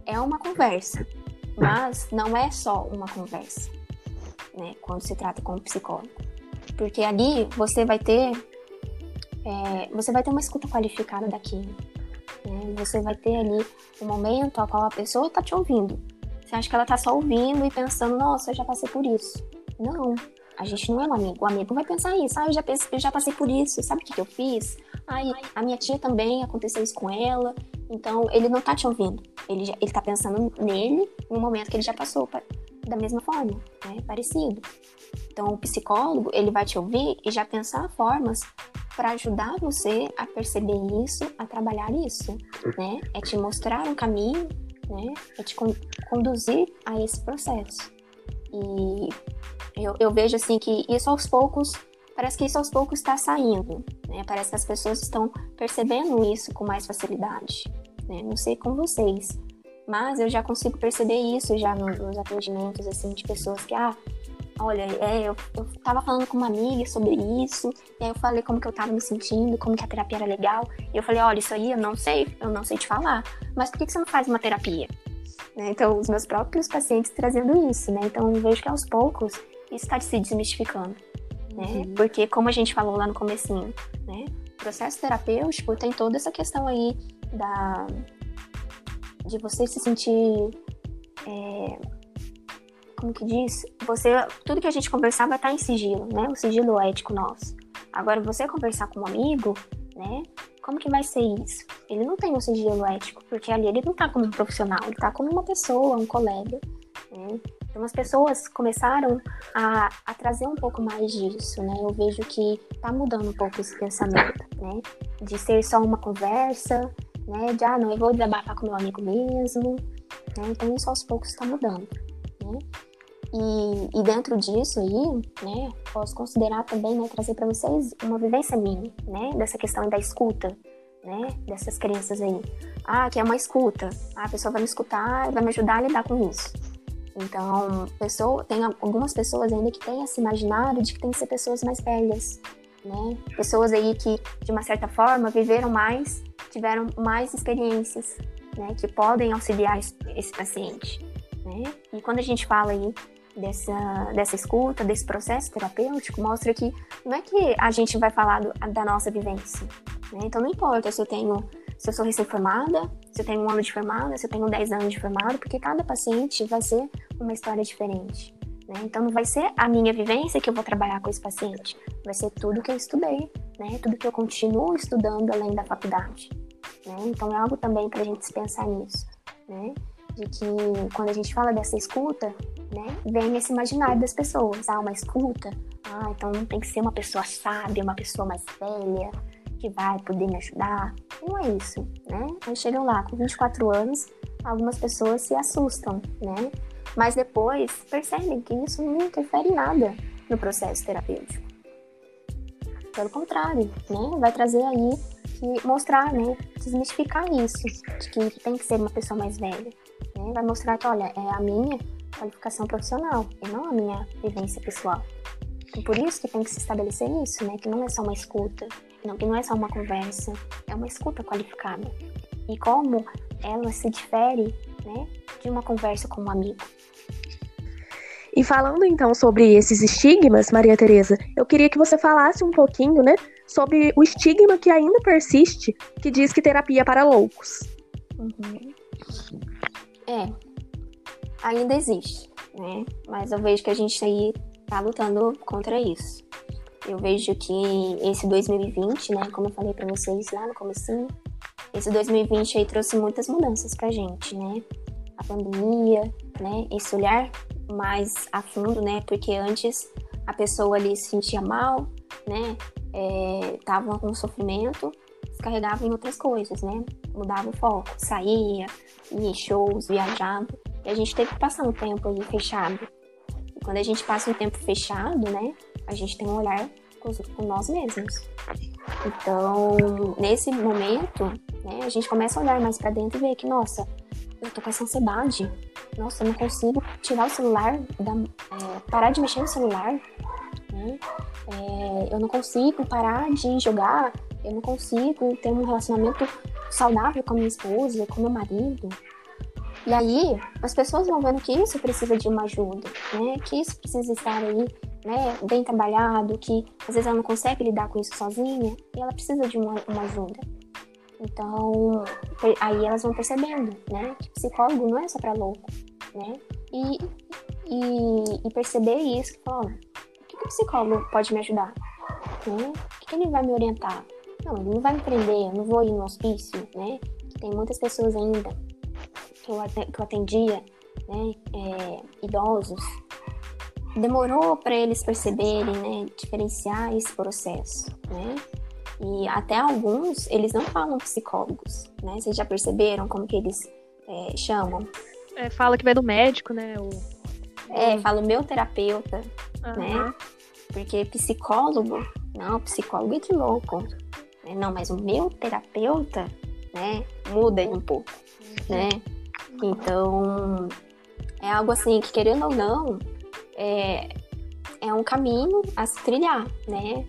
é uma conversa, mas não é só uma conversa, né? Quando se trata com o psicólogo, porque ali você vai ter é, você vai ter uma escuta qualificada daquilo, né? Você vai ter ali um momento ao qual a pessoa está te ouvindo. Você acha que ela está só ouvindo e pensando, nossa, eu já passei por isso. Não, a gente não é um amigo. O amigo vai pensar isso. Ah, eu já, pensei, eu já passei por isso. Sabe o que, que eu fiz? Ai, a minha tia também aconteceu isso com ela. Então, ele não tá te ouvindo. Ele, ele tá pensando nele no momento que ele já passou da mesma forma, né? Parecido. Então, o psicólogo, ele vai te ouvir e já pensar formas para ajudar você a perceber isso, a trabalhar isso, né? É te mostrar um caminho, né? É te con conduzir a esse processo. E eu, eu vejo assim que isso aos poucos, parece que isso aos poucos está saindo, né? Parece que as pessoas estão percebendo isso com mais facilidade, né? Não sei com vocês, mas eu já consigo perceber isso já nos atendimentos, assim, de pessoas que, ah, olha, é, eu, eu tava falando com uma amiga sobre isso, e aí eu falei como que eu tava me sentindo, como que a terapia era legal, e eu falei, olha, isso aí eu não sei, eu não sei te falar, mas por que, que você não faz uma terapia? Né? Então, os meus próprios pacientes trazendo isso, né? Então, eu vejo que aos poucos isso está se desmistificando, né? Uhum. Porque, como a gente falou lá no comecinho, né? O processo terapêutico tem toda essa questão aí da... de você se sentir... É... como que diz? Você, tudo que a gente conversar vai estar em sigilo, né? O sigilo ético nosso. Agora, você conversar com um amigo, né? Como que vai ser isso? Ele não tem um sigilo ético, porque ali ele não tá como um profissional, ele tá como uma pessoa, um colega, né? Então as pessoas começaram a, a trazer um pouco mais disso, né? Eu vejo que tá mudando um pouco esse pensamento, né? De ser só uma conversa, né? De, ah, não, eu vou desabafar com meu amigo mesmo, né? Então isso aos poucos está mudando, né? E, e, dentro disso aí, né, posso considerar também, né, trazer para vocês uma vivência minha, né, dessa questão da escuta, né, dessas crenças aí. Ah, que é uma escuta. Ah, a pessoa vai me escutar e vai me ajudar a lidar com isso. Então, pessoa, tem algumas pessoas ainda que têm esse imaginário de que tem que ser pessoas mais velhas, né? Pessoas aí que, de uma certa forma, viveram mais, tiveram mais experiências, né? Que podem auxiliar esse paciente, né? E quando a gente fala aí dessa, dessa escuta, desse processo terapêutico, mostra que não é que a gente vai falar do, da nossa vivência, né? Então, não importa se eu tenho se eu sou recém-formada, se eu tenho um ano de formada, se eu tenho 10 anos de formada, porque cada paciente vai ser uma história diferente. Né? Então não vai ser a minha vivência que eu vou trabalhar com esse paciente, vai ser tudo que eu estudei, né? tudo que eu continuo estudando além da faculdade. Né? Então é algo também para a gente pensar nisso, né? de que quando a gente fala dessa escuta, né, vem esse imaginário das pessoas, ah, uma escuta, ah, então tem que ser uma pessoa sábia, uma pessoa mais velha, que vai poder me ajudar. Não é isso, né? Aí chegam lá com 24 anos, algumas pessoas se assustam, né? Mas depois percebem que isso não interfere nada no processo terapêutico. Pelo contrário, né? Vai trazer aí que mostrar, né? Desmistificar isso, de que tem que ser uma pessoa mais velha. Né? Vai mostrar que, olha, é a minha qualificação profissional e não a minha vivência pessoal. E por isso que tem que se estabelecer isso, né? Que não é só uma escuta, não, que não é só uma conversa, é uma escuta qualificada. E como ela se difere né, de uma conversa com um amigo. E falando então sobre esses estigmas, Maria Tereza, eu queria que você falasse um pouquinho, né, sobre o estigma que ainda persiste, que diz que terapia é para loucos. Uhum. É, ainda existe, né? Mas eu vejo que a gente aí tá lutando contra isso. Eu vejo que esse 2020, né, como eu falei para vocês lá no comecinho, esse 2020 aí trouxe muitas mudanças pra gente, né? A pandemia, né? Esse olhar mais a fundo, né? Porque antes a pessoa ali se sentia mal, né? É, tava com sofrimento, descarregava em outras coisas, né? Mudava o foco, saía, ia em shows, viajava. E a gente teve que passar um tempo aí fechado. E quando a gente passa um tempo fechado, né? A gente tem um olhar com, nós mesmos. Então, nesse momento, né, a gente começa a olhar mais para dentro e ver que, nossa, eu tô com essa ansiedade. Nossa, eu não consigo tirar o celular, da, é, parar de mexer no celular. Né? É, eu não consigo parar de jogar. Eu não consigo ter um relacionamento saudável com a minha esposa, com meu marido. E aí, as pessoas vão vendo que isso precisa de uma ajuda, né? Que isso precisa estar aí né, bem trabalhado, que às vezes ela não consegue lidar com isso sozinha e ela precisa de uma, uma ajuda. Então, aí elas vão percebendo, né, que psicólogo não é só para louco, né, e, e, e perceber isso, falar, o que, que o psicólogo pode me ajudar? Né? O que, que ele vai me orientar? Não, ele não vai me prender, eu não vou ir no hospício, né, tem muitas pessoas ainda que eu, que eu atendia, né, é, idosos, demorou para eles perceberem, né, diferenciar esse processo, né? E até alguns, eles não falam psicólogos, né? Vocês já perceberam como que eles é, chamam? É, fala que vai do médico, né? O... É, fala o meu terapeuta, uhum. né? Porque psicólogo, não, psicólogo é de louco. Né? Não, mas o meu terapeuta, né, muda um pouco, uhum. né? Então, é algo assim que, querendo ou não, é, é um caminho a se trilhar, né?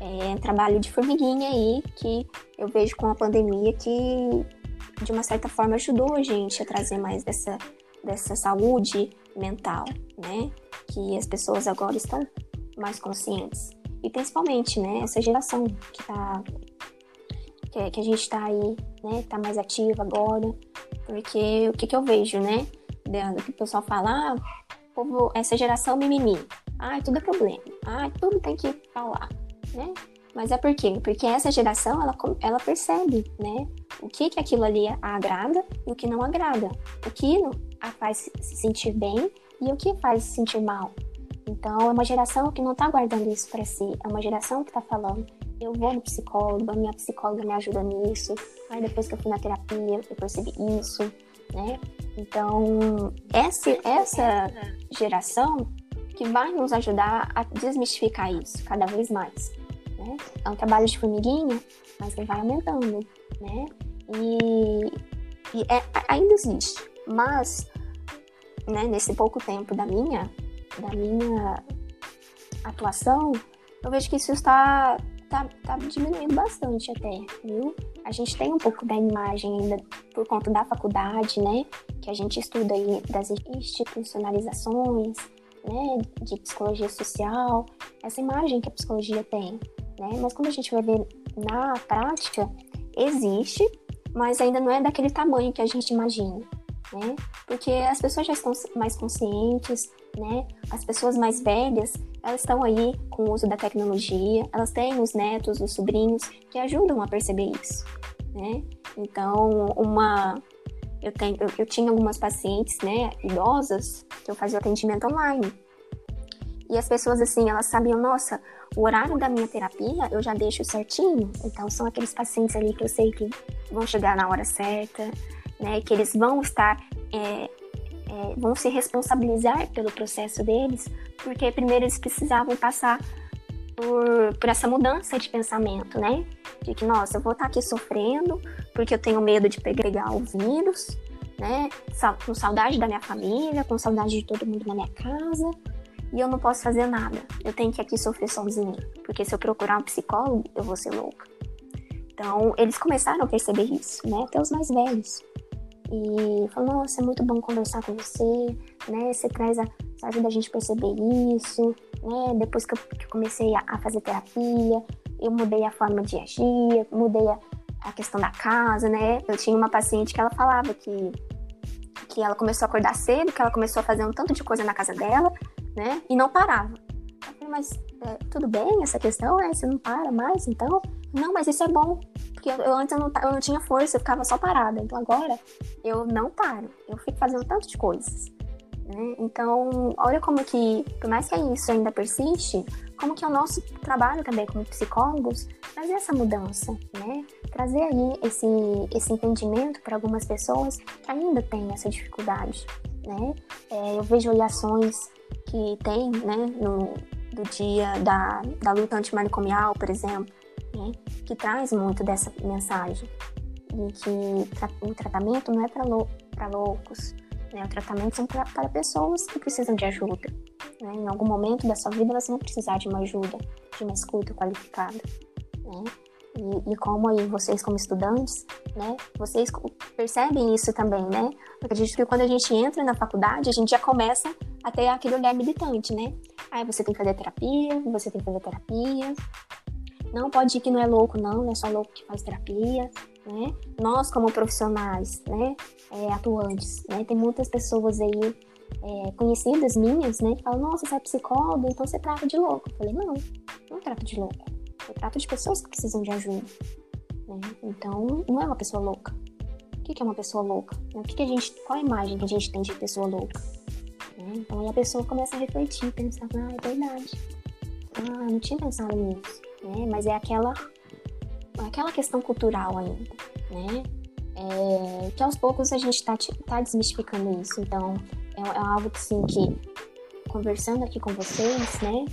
É um trabalho de formiguinha aí que eu vejo com a pandemia que, de uma certa forma, ajudou a gente a trazer mais dessa, dessa saúde mental, né? Que as pessoas agora estão mais conscientes. E principalmente, né, essa geração que tá que, que a gente está aí, né, tá mais ativa agora, porque o que, que eu vejo, né, do que o pessoal fala, ah, povo, essa geração mimimi. Ai, tudo é problema. Ai, tudo tem que falar, né? Mas é por quê? Porque essa geração, ela, ela percebe, né? O que que aquilo ali agrada e o que não agrada. O que a faz se sentir bem e o que faz se sentir mal. Então, é uma geração que não tá guardando isso para si. É uma geração que tá falando, eu vou no psicólogo, a minha psicóloga me ajuda nisso. Aí, depois que eu fui na terapia, eu percebi isso, né? Então, essa, essa geração que vai nos ajudar a desmistificar isso cada vez mais. Né? É um trabalho de formiguinha, mas que vai aumentando, né? E, e é, ainda existe, mas né, nesse pouco tempo da minha, da minha atuação, eu vejo que isso está tá, tá diminuindo bastante até, viu? A gente tem um pouco da imagem ainda por conta da faculdade, né? Que a gente estuda aí das institucionalizações, né? De psicologia social, essa imagem que a psicologia tem, né? Mas quando a gente vai ver na prática, existe, mas ainda não é daquele tamanho que a gente imagina, né? Porque as pessoas já estão mais conscientes, né? As pessoas mais velhas, elas estão aí com o uso da tecnologia, elas têm os netos, os sobrinhos que ajudam a perceber isso, né? Então, uma eu, tenho, eu, eu tinha algumas pacientes, né, idosas, que eu fazia atendimento online. E as pessoas, assim, elas sabiam, nossa, o horário da minha terapia eu já deixo certinho. Então, são aqueles pacientes ali que eu sei que vão chegar na hora certa, né, que eles vão estar é, é, vão se responsabilizar pelo processo deles, porque primeiro eles precisavam passar por, por essa mudança de pensamento, né? De que, nossa, eu vou estar aqui sofrendo porque eu tenho medo de pegar o vírus, né? Com saudade da minha família, com saudade de todo mundo na minha casa, e eu não posso fazer nada. Eu tenho que aqui sofrer sozinha, porque se eu procurar um psicólogo, eu vou ser louca. Então, eles começaram a perceber isso, né? Até os mais velhos e falou, nossa, é muito bom conversar com você, né? Você traz a, você ajuda a gente a perceber isso, né? Depois que eu, que eu comecei a, a, fazer terapia, eu mudei a forma de agir, mudei a, a questão da casa, né? Eu tinha uma paciente que ela falava que que ela começou a acordar cedo, que ela começou a fazer um tanto de coisa na casa dela, né? E não parava. mas é, tudo bem essa questão, é, você não para mais, então? Não, mas isso é bom, porque eu, eu antes eu não, eu não tinha força, eu ficava só parada, então agora eu não paro, eu fico fazendo tanto de coisas. Né? Então, olha como que, por mais que isso ainda persiste, como que é o nosso trabalho também como psicólogos trazer essa mudança, né? Trazer aí esse, esse entendimento para algumas pessoas que ainda têm essa dificuldade, né? É, eu vejo aí ações que tem, né, no, do dia da, da luta antimanicomial, por exemplo, né, que traz muito dessa mensagem e que o tratamento não é para lou loucos, né? O tratamento pra, para pessoas que precisam de ajuda. Né? Em algum momento da sua vida, elas vão precisar de uma ajuda, de uma escuta qualificada. Né? E, e, como aí vocês como estudantes, né, vocês percebem isso também, né? Acredito que quando a gente entra na faculdade, a gente já começa a ter aquele olhar militante, né? Ah, você tem que fazer terapia, você tem que fazer terapia. Não pode ir que não é louco, não, não é só louco que faz terapia né? Nós como profissionais, né, é, atuantes, né, tem muitas pessoas aí é, conhecidas minhas, né, que falam, nossa, você é psicóloga, então você trata de louco. Eu falei, não, não trato de louco. Eu trato de pessoas que precisam de ajuda. Né? Então, não é uma pessoa louca. O que é uma pessoa louca? O que, que a gente, qual a imagem que a gente tem de pessoa louca? Né? Então, aí a pessoa começa a refletir, pensar, ah, é verdade. Ah, não tinha pensado nisso. Né? Mas é aquela aquela questão cultural ainda, né? É, que aos poucos a gente está tá desmistificando isso. Então, é, é, algo que, sim, que conversando aqui com vocês, né?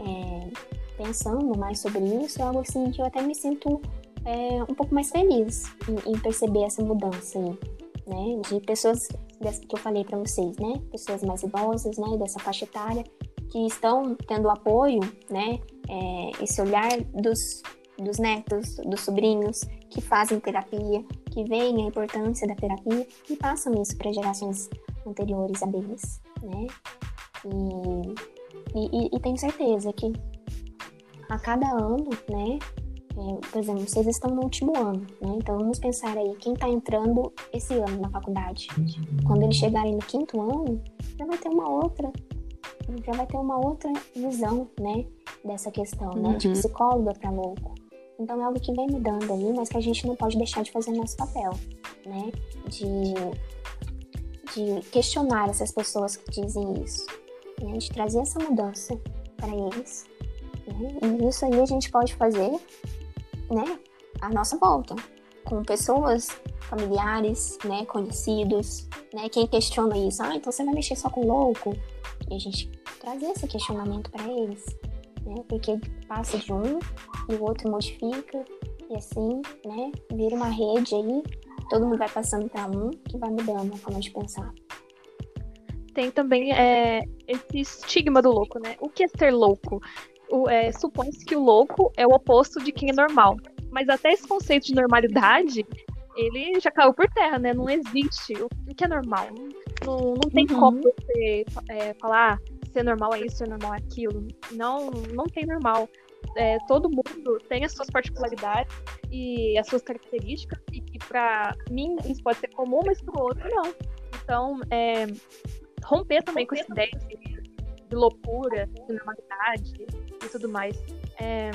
É, pensando mais sobre isso, é algo assim que eu até me sinto é, um pouco mais feliz em, em, perceber essa mudança aí, né? De pessoas que eu falei para vocês, né? Pessoas mais idosas, né? Dessa faixa etária que estão tendo apoio, né? É, esse olhar dos dos netos, dos sobrinhos que fazem terapia, que veem a importância da terapia e passam isso para gerações anteriores a deles, né? E, e, e, tenho certeza que a cada ano, né? É, por exemplo, vocês estão no último ano, né? Então vamos pensar aí, quem está entrando esse ano na faculdade, quando eles chegarem no quinto ano, já vai ter uma outra, já vai ter uma outra visão, né? Dessa questão, né? De uhum. psicóloga para louco. Então é algo que vem mudando aí, mas que a gente não pode deixar de fazer nosso papel, né? De, de questionar essas pessoas que dizem isso, né? De trazer essa mudança para eles. Né? E isso aí a gente pode fazer, né? A nossa volta, com pessoas familiares, né? Conhecidos, né? Quem questiona isso, ah, então você vai mexer só com louco? E a gente trazer esse questionamento para eles, né? Porque passa de um e o outro modifica e assim, né? Vira uma rede aí, todo mundo vai passando para um que vai mudando a forma de pensar. Tem também é, esse estigma do louco, né? O que é ser louco? é, Supõe-se que o louco é o oposto de quem é normal. Mas até esse conceito de normalidade, ele já caiu por terra, né? Não existe. O que é normal? Não, não tem uhum. como você é, falar ser normal é isso, ser normal é aquilo. Não, não tem normal. É, todo mundo tem as suas particularidades e as suas características, e que para mim isso pode ser comum, mas para o outro não. Então, é, romper também com essa ideia de, de, loucura, de normalidade e tudo mais. É,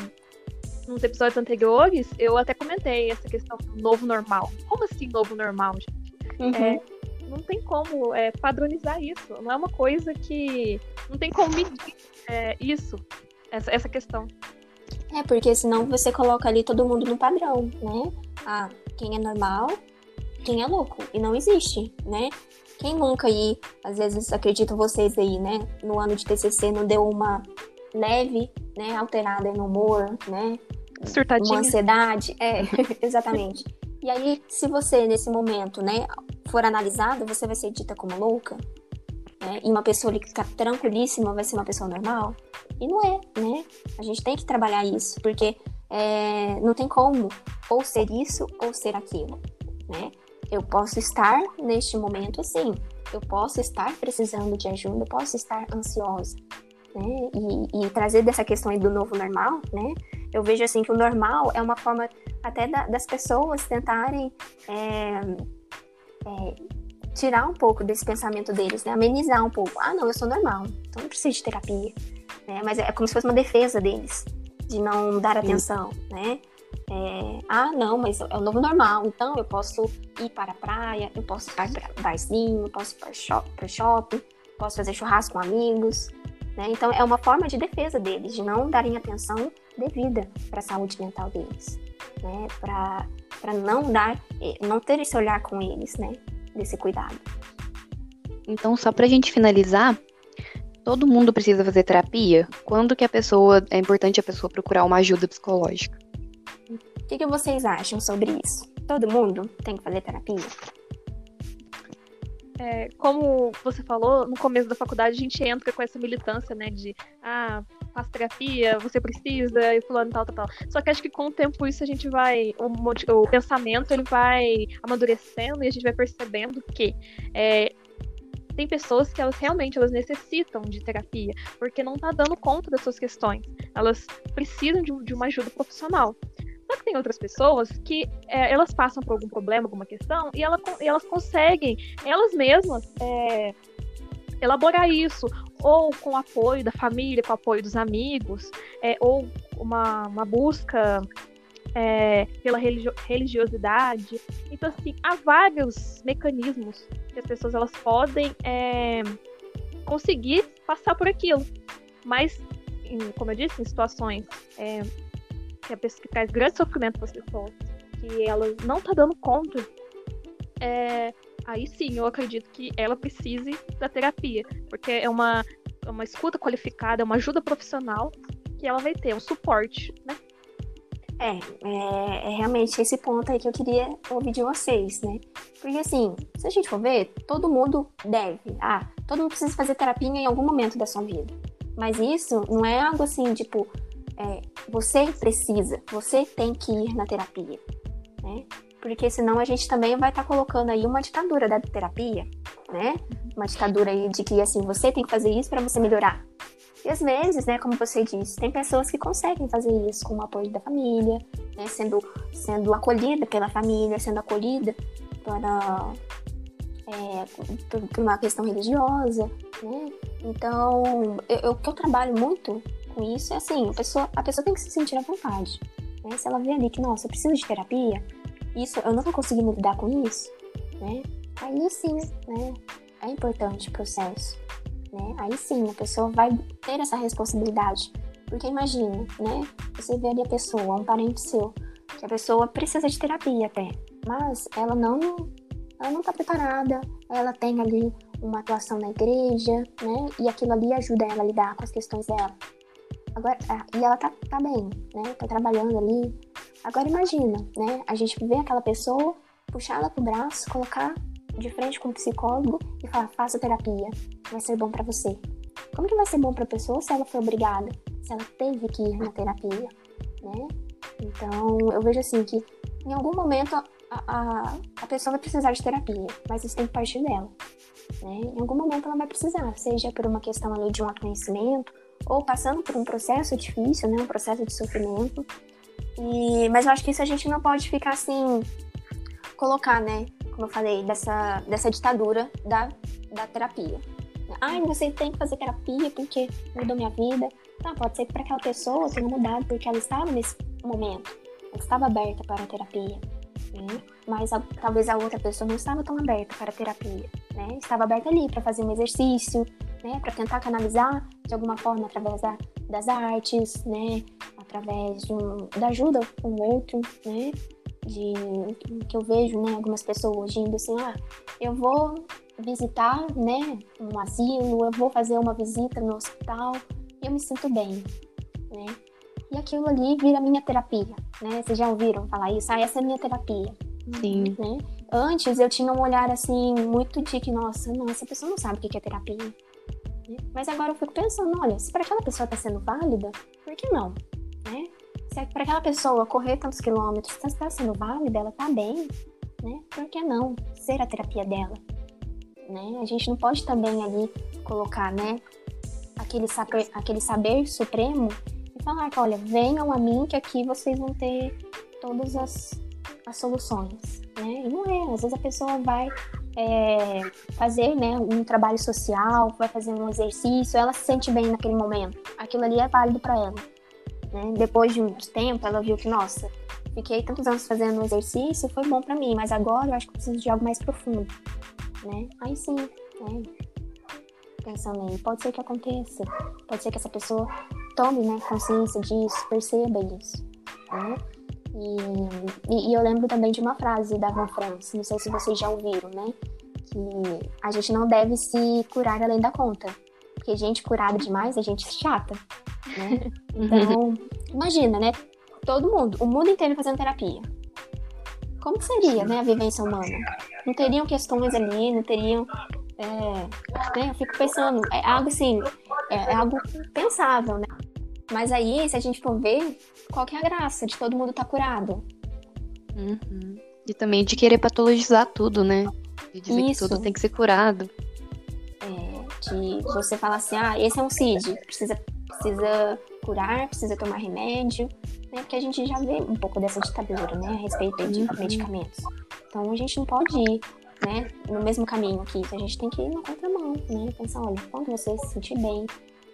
nos episódios anteriores, eu até comentei essa questão do novo normal. Como assim novo normal, gente? Uhum. É, não tem como é, padronizar isso. Não é uma coisa que. Não tem como medir é, isso, essa, essa questão. É, porque senão você coloca ali todo mundo no padrão, né? Ah, quem é normal, quem é louco. E não existe, né? Quem nunca aí, às vezes acredito vocês aí, né? No ano de TCC não deu uma leve, né? Alterada no humor, né? Surtadinha. Uma ansiedade. É, exatamente. E aí, se você, nesse momento, né, for analisado, você vai ser dita como louca, né? E uma pessoa que fica tranquilíssima vai ser uma pessoa normal. E não é, né? A gente tem que trabalhar isso, porque é, não tem como ou ser isso ou ser aquilo, né? Eu posso estar neste momento assim, eu posso estar precisando de ajuda, eu posso estar ansiosa, né? E, e trazer dessa questão aí do novo normal, né? Eu vejo assim que o normal é uma forma até da, das pessoas tentarem é, é, tirar um pouco desse pensamento deles, né? Amenizar um pouco. Ah, não, eu sou normal, então não preciso de terapia. né? Mas é como se fosse uma defesa deles, de não dar atenção, né? É, ah, não, mas é o novo normal, então eu posso ir para a praia, eu posso ir para barzinho, eu posso ir para shopping, shopping, posso fazer churrasco com amigos, né? Então é uma forma de defesa deles, de não darem atenção devida para a saúde mental deles, né? Para não dar, não ter esse olhar com eles, né? Desse cuidado. Então, só para a gente finalizar, todo mundo precisa fazer terapia? Quando que a pessoa é importante a pessoa procurar uma ajuda psicológica? O que, que vocês acham sobre isso? Todo mundo tem que fazer terapia? É, como você falou, no começo da faculdade a gente entra com essa militância, né, de ah, faz terapia, você precisa, e fulano tal, tal, tal. Só que acho que com o tempo isso a gente vai, o, o pensamento ele vai amadurecendo e a gente vai percebendo que é, tem pessoas que elas realmente elas necessitam de terapia, porque não tá dando conta das suas questões. Elas precisam de, de uma ajuda profissional. Só que tem outras pessoas que é, elas passam por algum problema, alguma questão, e, ela, e elas conseguem, elas mesmas, é, elaborar isso, ou com o apoio da família, com o apoio dos amigos, é, ou uma, uma busca é, pela religio religiosidade. Então, assim, há vários mecanismos que as pessoas elas podem é, conseguir passar por aquilo. Mas, em, como eu disse, em situações é, que, a pessoa, que traz grande sofrimento para as pessoas, que ela não está dando conta, é, aí sim eu acredito que ela precise da terapia, porque é uma, é uma escuta qualificada, é uma ajuda profissional que ela vai ter, um suporte, né? É, é, é, realmente esse ponto aí que eu queria ouvir de vocês, né? Porque assim, se a gente for ver, todo mundo deve. Ah, todo mundo precisa fazer terapia em algum momento da sua vida. Mas isso não é algo assim, tipo, é, você precisa, você tem que ir na terapia, né? Porque senão a gente também vai estar tá colocando aí uma ditadura da terapia, né? Uma ditadura aí de que assim, você tem que fazer isso para você melhorar. E às vezes, né, como você disse, tem pessoas que conseguem fazer isso com o apoio da família, né, sendo, sendo acolhida pela família, sendo acolhida para, é, por, por, uma questão religiosa, né? Então, eu, o que eu trabalho muito com isso é assim, a pessoa, a pessoa tem que se sentir à vontade. Né? Se ela vê ali que, nossa, eu preciso de terapia, isso, eu não tô conseguindo lidar com isso, né? Aí sim, né? É importante o processo né? Aí sim, a pessoa vai ter essa responsabilidade. Porque imagina, né? Você vê ali a pessoa, um parente seu, que a pessoa precisa de terapia até, mas ela não, ela não tá preparada, ela tem ali uma atuação na igreja, né? E aquilo ali ajuda ela a lidar com as questões dela. Agora, e ela tá, tá bem, né? Tá trabalhando ali. Agora imagina, né? A gente vê aquela pessoa, puxar ela pro braço, colocar de frente com o psicólogo e falar: faça terapia, vai ser bom para você. Como que vai ser bom para a pessoa se ela foi obrigada, se ela teve que ir na terapia, né? Então, eu vejo assim que em algum momento a, a, a pessoa vai precisar de terapia, mas isso tem que partir dela. Né? Em algum momento ela vai precisar, seja por uma questão ali de um autoconhecimento, ou passando por um processo difícil, né? um processo de sofrimento. E, mas eu acho que isso a gente não pode ficar assim, colocar, né? como eu falei, dessa, dessa ditadura da, da terapia. Ai, você tem que fazer terapia porque mudou minha vida. Tá, pode ser que para aquela pessoa tenha mudado porque ela estava nesse momento, ela estava aberta para a terapia. Mas a, talvez a outra pessoa não estava tão aberta para a terapia. Né? Estava aberta ali para fazer um exercício, né? para tentar canalizar de alguma forma através da, das artes, né? através de um, da ajuda com o outro, né? de que eu vejo, né, algumas pessoas indo assim, ah, eu vou visitar, né, um asilo, eu vou fazer uma visita no hospital, e eu me sinto bem, né? E aquilo ali vira minha terapia, né? Vocês já ouviram falar isso? Ah, essa é minha terapia. Sim. Né? Antes eu tinha um olhar assim, muito de que, nossa, não, essa pessoa não sabe o que é terapia. Né? Mas agora eu fico pensando, olha, se para aquela pessoa está sendo válida, por que não? Né? se é para aquela pessoa correr tantos quilômetros está sendo válida, ela está bem, né? Por que não ser a terapia dela? Né? A gente não pode também ali colocar, né, aquele saber, aquele saber supremo falar olha, venham a mim que aqui vocês vão ter todas as, as soluções, né? E não é, às vezes a pessoa vai é, fazer né, um trabalho social, vai fazer um exercício, ela se sente bem naquele momento. aquilo ali é válido para ela. Né? Depois de muito tempo, ela viu que, nossa, fiquei tantos anos fazendo exercício, foi bom para mim, mas agora eu acho que preciso de algo mais profundo, né? Aí sim, né? Pensando aí, pode ser que aconteça, pode ser que essa pessoa tome, né, consciência disso, perceba isso, né? E, e, e, eu lembro também de uma frase da Van France, não sei se vocês já ouviram, né? Que a gente não deve se curar além da conta. Porque gente curada demais é gente chata, né? Então, imagina, né? Todo mundo, o mundo inteiro fazendo terapia. Como seria, né, a vivência humana? Não teriam questões ali, não teriam. É, né, eu fico pensando, é algo assim, é, é algo pensável, né? Mas aí, se a gente for ver, qual que é a graça de todo mundo estar tá curado? Uhum. E também de querer patologizar tudo, né? De dizer Isso. que tudo tem que ser curado. É, de você falar assim, ah, esse é um CID, precisa, precisa curar, precisa tomar remédio, né? Porque a gente já vê um pouco dessa ditadura, né? A respeito de uhum. medicamentos. Então a gente não pode ir né, no mesmo caminho aqui. A gente tem que ir na contramão, né? Pensar, olha, quando você se sentir bem,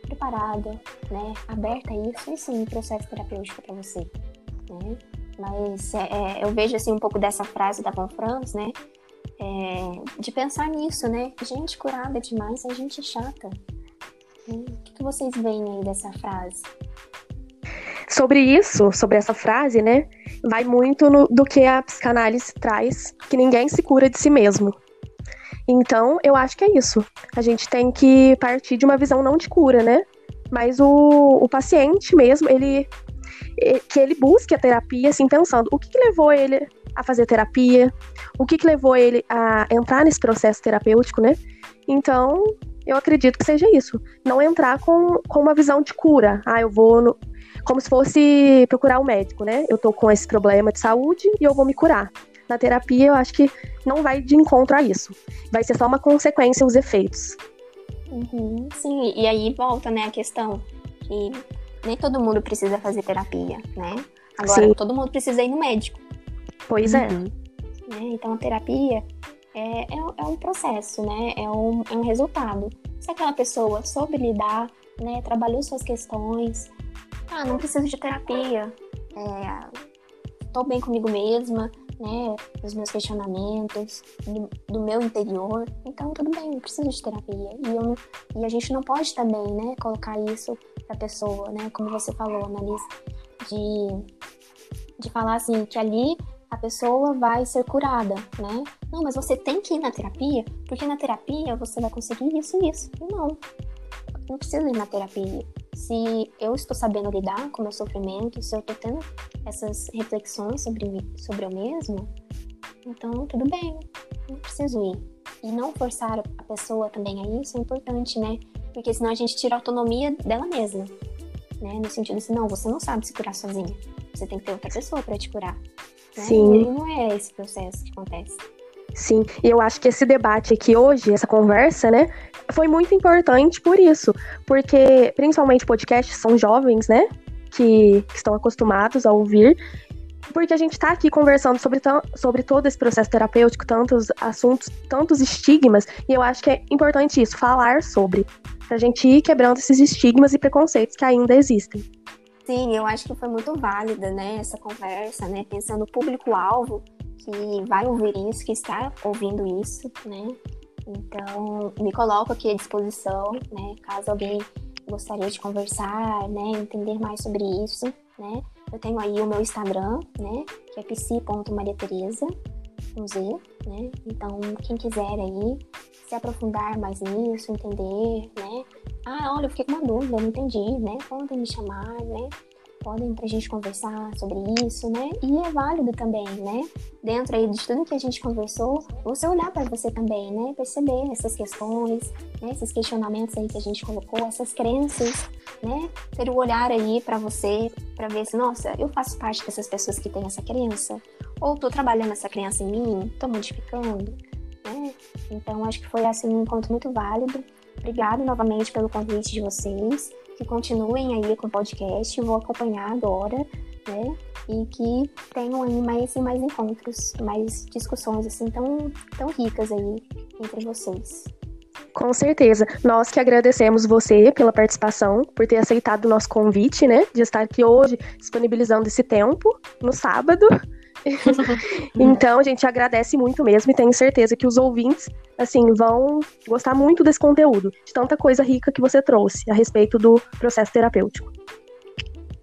preparada, né, aberta a isso, é um processo terapêutico para você, né? Mas é, é, eu vejo assim um pouco dessa frase da Von Franz, né? É, de pensar nisso, né? Gente curada demais é gente chata. Né? O que, que vocês veem aí dessa frase? Sobre isso, sobre essa frase, né? Vai muito no, do que a psicanálise traz, que ninguém se cura de si mesmo. Então, eu acho que é isso. A gente tem que partir de uma visão não de cura, né? Mas o, o paciente mesmo, ele que ele busque a terapia, assim, pensando o que, que levou ele a fazer terapia, o que, que levou ele a entrar nesse processo terapêutico, né? Então, eu acredito que seja isso. Não entrar com, com uma visão de cura. Ah, eu vou no, como se fosse procurar um médico, né? Eu tô com esse problema de saúde e eu vou me curar na terapia, eu acho que não vai de encontro a isso. Vai ser só uma consequência os efeitos. Uhum, sim, e aí volta, né, a questão que nem todo mundo precisa fazer terapia, né? Agora, sim. todo mundo precisa ir no médico. Pois é. Uhum. Né? Então, a terapia é, é, é, um processo, né? É um, é um resultado. Se aquela pessoa soube lidar, né? Trabalhou suas questões, ah, não preciso de terapia, é, tô bem comigo mesma, né, dos meus questionamentos, do, do, meu interior. Então, tudo bem, eu preciso de terapia. E, eu, e a gente não pode também, né, colocar isso pra pessoa, né, como você falou, Annalise, de, de falar assim, que ali a pessoa vai ser curada, né? Não, mas você tem que ir na terapia, porque na terapia você vai conseguir isso e isso. Não, não precisa ir na terapia se eu estou sabendo lidar com o meu sofrimento, se eu estou tendo essas reflexões sobre, sobre eu mesmo, então tudo bem, não preciso ir. E não forçar a pessoa também a isso é importante, né? Porque senão a gente tira a autonomia dela mesma, né? No sentido assim, não, você não sabe se curar sozinha. Você tem que ter outra pessoa para te curar. Né? Sim. E não é esse processo que acontece. Sim, e eu acho que esse debate aqui hoje, essa conversa, né, foi muito importante por isso, porque principalmente podcasts são jovens, né, que, que estão acostumados a ouvir, porque a gente está aqui conversando sobre, sobre todo esse processo terapêutico, tantos assuntos, tantos estigmas, e eu acho que é importante isso, falar sobre, pra gente ir quebrando esses estigmas e preconceitos que ainda existem. Sim, eu acho que foi muito válida, né, essa conversa, né, pensando no público-alvo, que vai ouvir isso, que está ouvindo isso, né? Então, me coloco aqui à disposição, né? Caso alguém gostaria de conversar, né? Entender mais sobre isso, né? Eu tenho aí o meu Instagram, né? Que é psi.mariateresa, com Z, né? Então, quem quiser aí se aprofundar mais nisso, entender, né? Ah, olha, eu fiquei com uma dúvida, não entendi, né? Podem me chamar, né? Podem pra gente conversar sobre isso, né? E é válido também, né? Dentro aí de tudo que a gente conversou, você olhar para você também, né? Perceber essas questões, né? esses questionamentos aí que a gente colocou, essas crenças, né? Ter o um olhar aí para você, para ver se, nossa, eu faço parte dessas pessoas que têm essa crença, ou tô trabalhando essa crença em mim, tô modificando, né? Então acho que foi assim um ponto muito válido. Obrigado novamente pelo convite de vocês que continuem aí com o podcast, vou acompanhar agora, né? E que tenham aí mais e mais encontros, mais discussões assim tão, tão ricas aí entre vocês. Com certeza. Nós que agradecemos você pela participação, por ter aceitado o nosso convite, né? De estar aqui hoje, disponibilizando esse tempo no sábado. então, a gente agradece muito mesmo e tenho certeza que os ouvintes, assim, vão gostar muito desse conteúdo, de tanta coisa rica que você trouxe a respeito do processo terapêutico.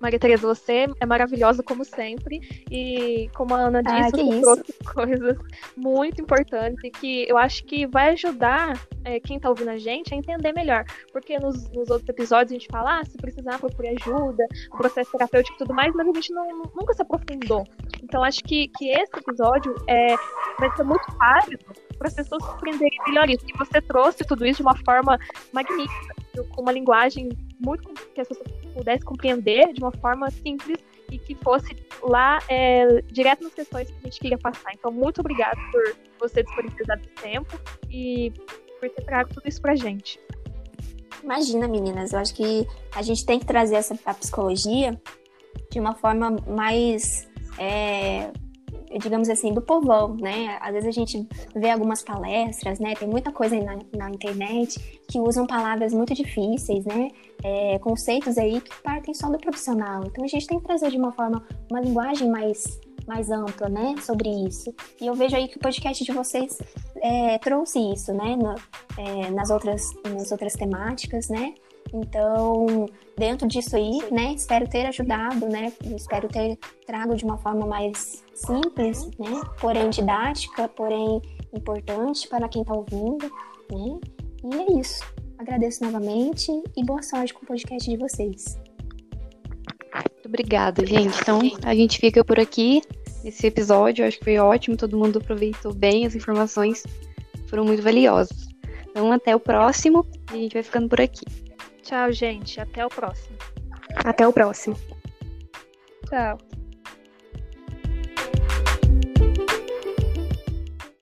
Maria Tereza, você é maravilhosa como sempre. E como a Ana disse, ah, você trouxe coisas muito importantes que eu acho que vai ajudar é, quem está ouvindo a gente a entender melhor. Porque nos, nos, outros episódios a gente fala, ah, se precisar, procure ajuda, processo terapêutico e tudo mais, mas a gente não, nunca se aprofundou. Então acho que, que esse episódio é, vai ser muito válido para as pessoas compreenderem melhor isso. E você trouxe tudo isso de uma forma magnífica, com uma linguagem muito que as pessoas pudessem compreender de uma forma simples e que fosse lá é, direto nas questões que a gente queria passar. Então, muito obrigada por você disponibilizar esse tempo e por ter trago tudo isso pra gente. Imagina, meninas, eu acho que a gente tem que trazer essa a psicologia de uma forma mais é, digamos assim, do povão, né? Às vezes a gente vê algumas palestras, né? Tem muita coisa na, na internet que usam palavras muito difíceis, né? É, conceitos aí que partem só do profissional. Então a gente tem que trazer de uma forma, uma linguagem mais mais ampla, né, sobre isso. E eu vejo aí que o podcast de vocês é, trouxe isso, né, no, é, nas outras nas outras temáticas, né. Então, dentro disso aí, né, espero ter ajudado, né, espero ter trago de uma forma mais simples, né, porém didática, porém importante para quem está ouvindo, né, e é isso. Agradeço novamente e boa sorte com o podcast de vocês. Muito obrigada, gente. Então, a gente fica por aqui nesse episódio. Acho que foi ótimo, todo mundo aproveitou bem, as informações foram muito valiosas. Então, até o próximo e a gente vai ficando por aqui. Tchau, gente. Até o próximo. Até o próximo. Tchau.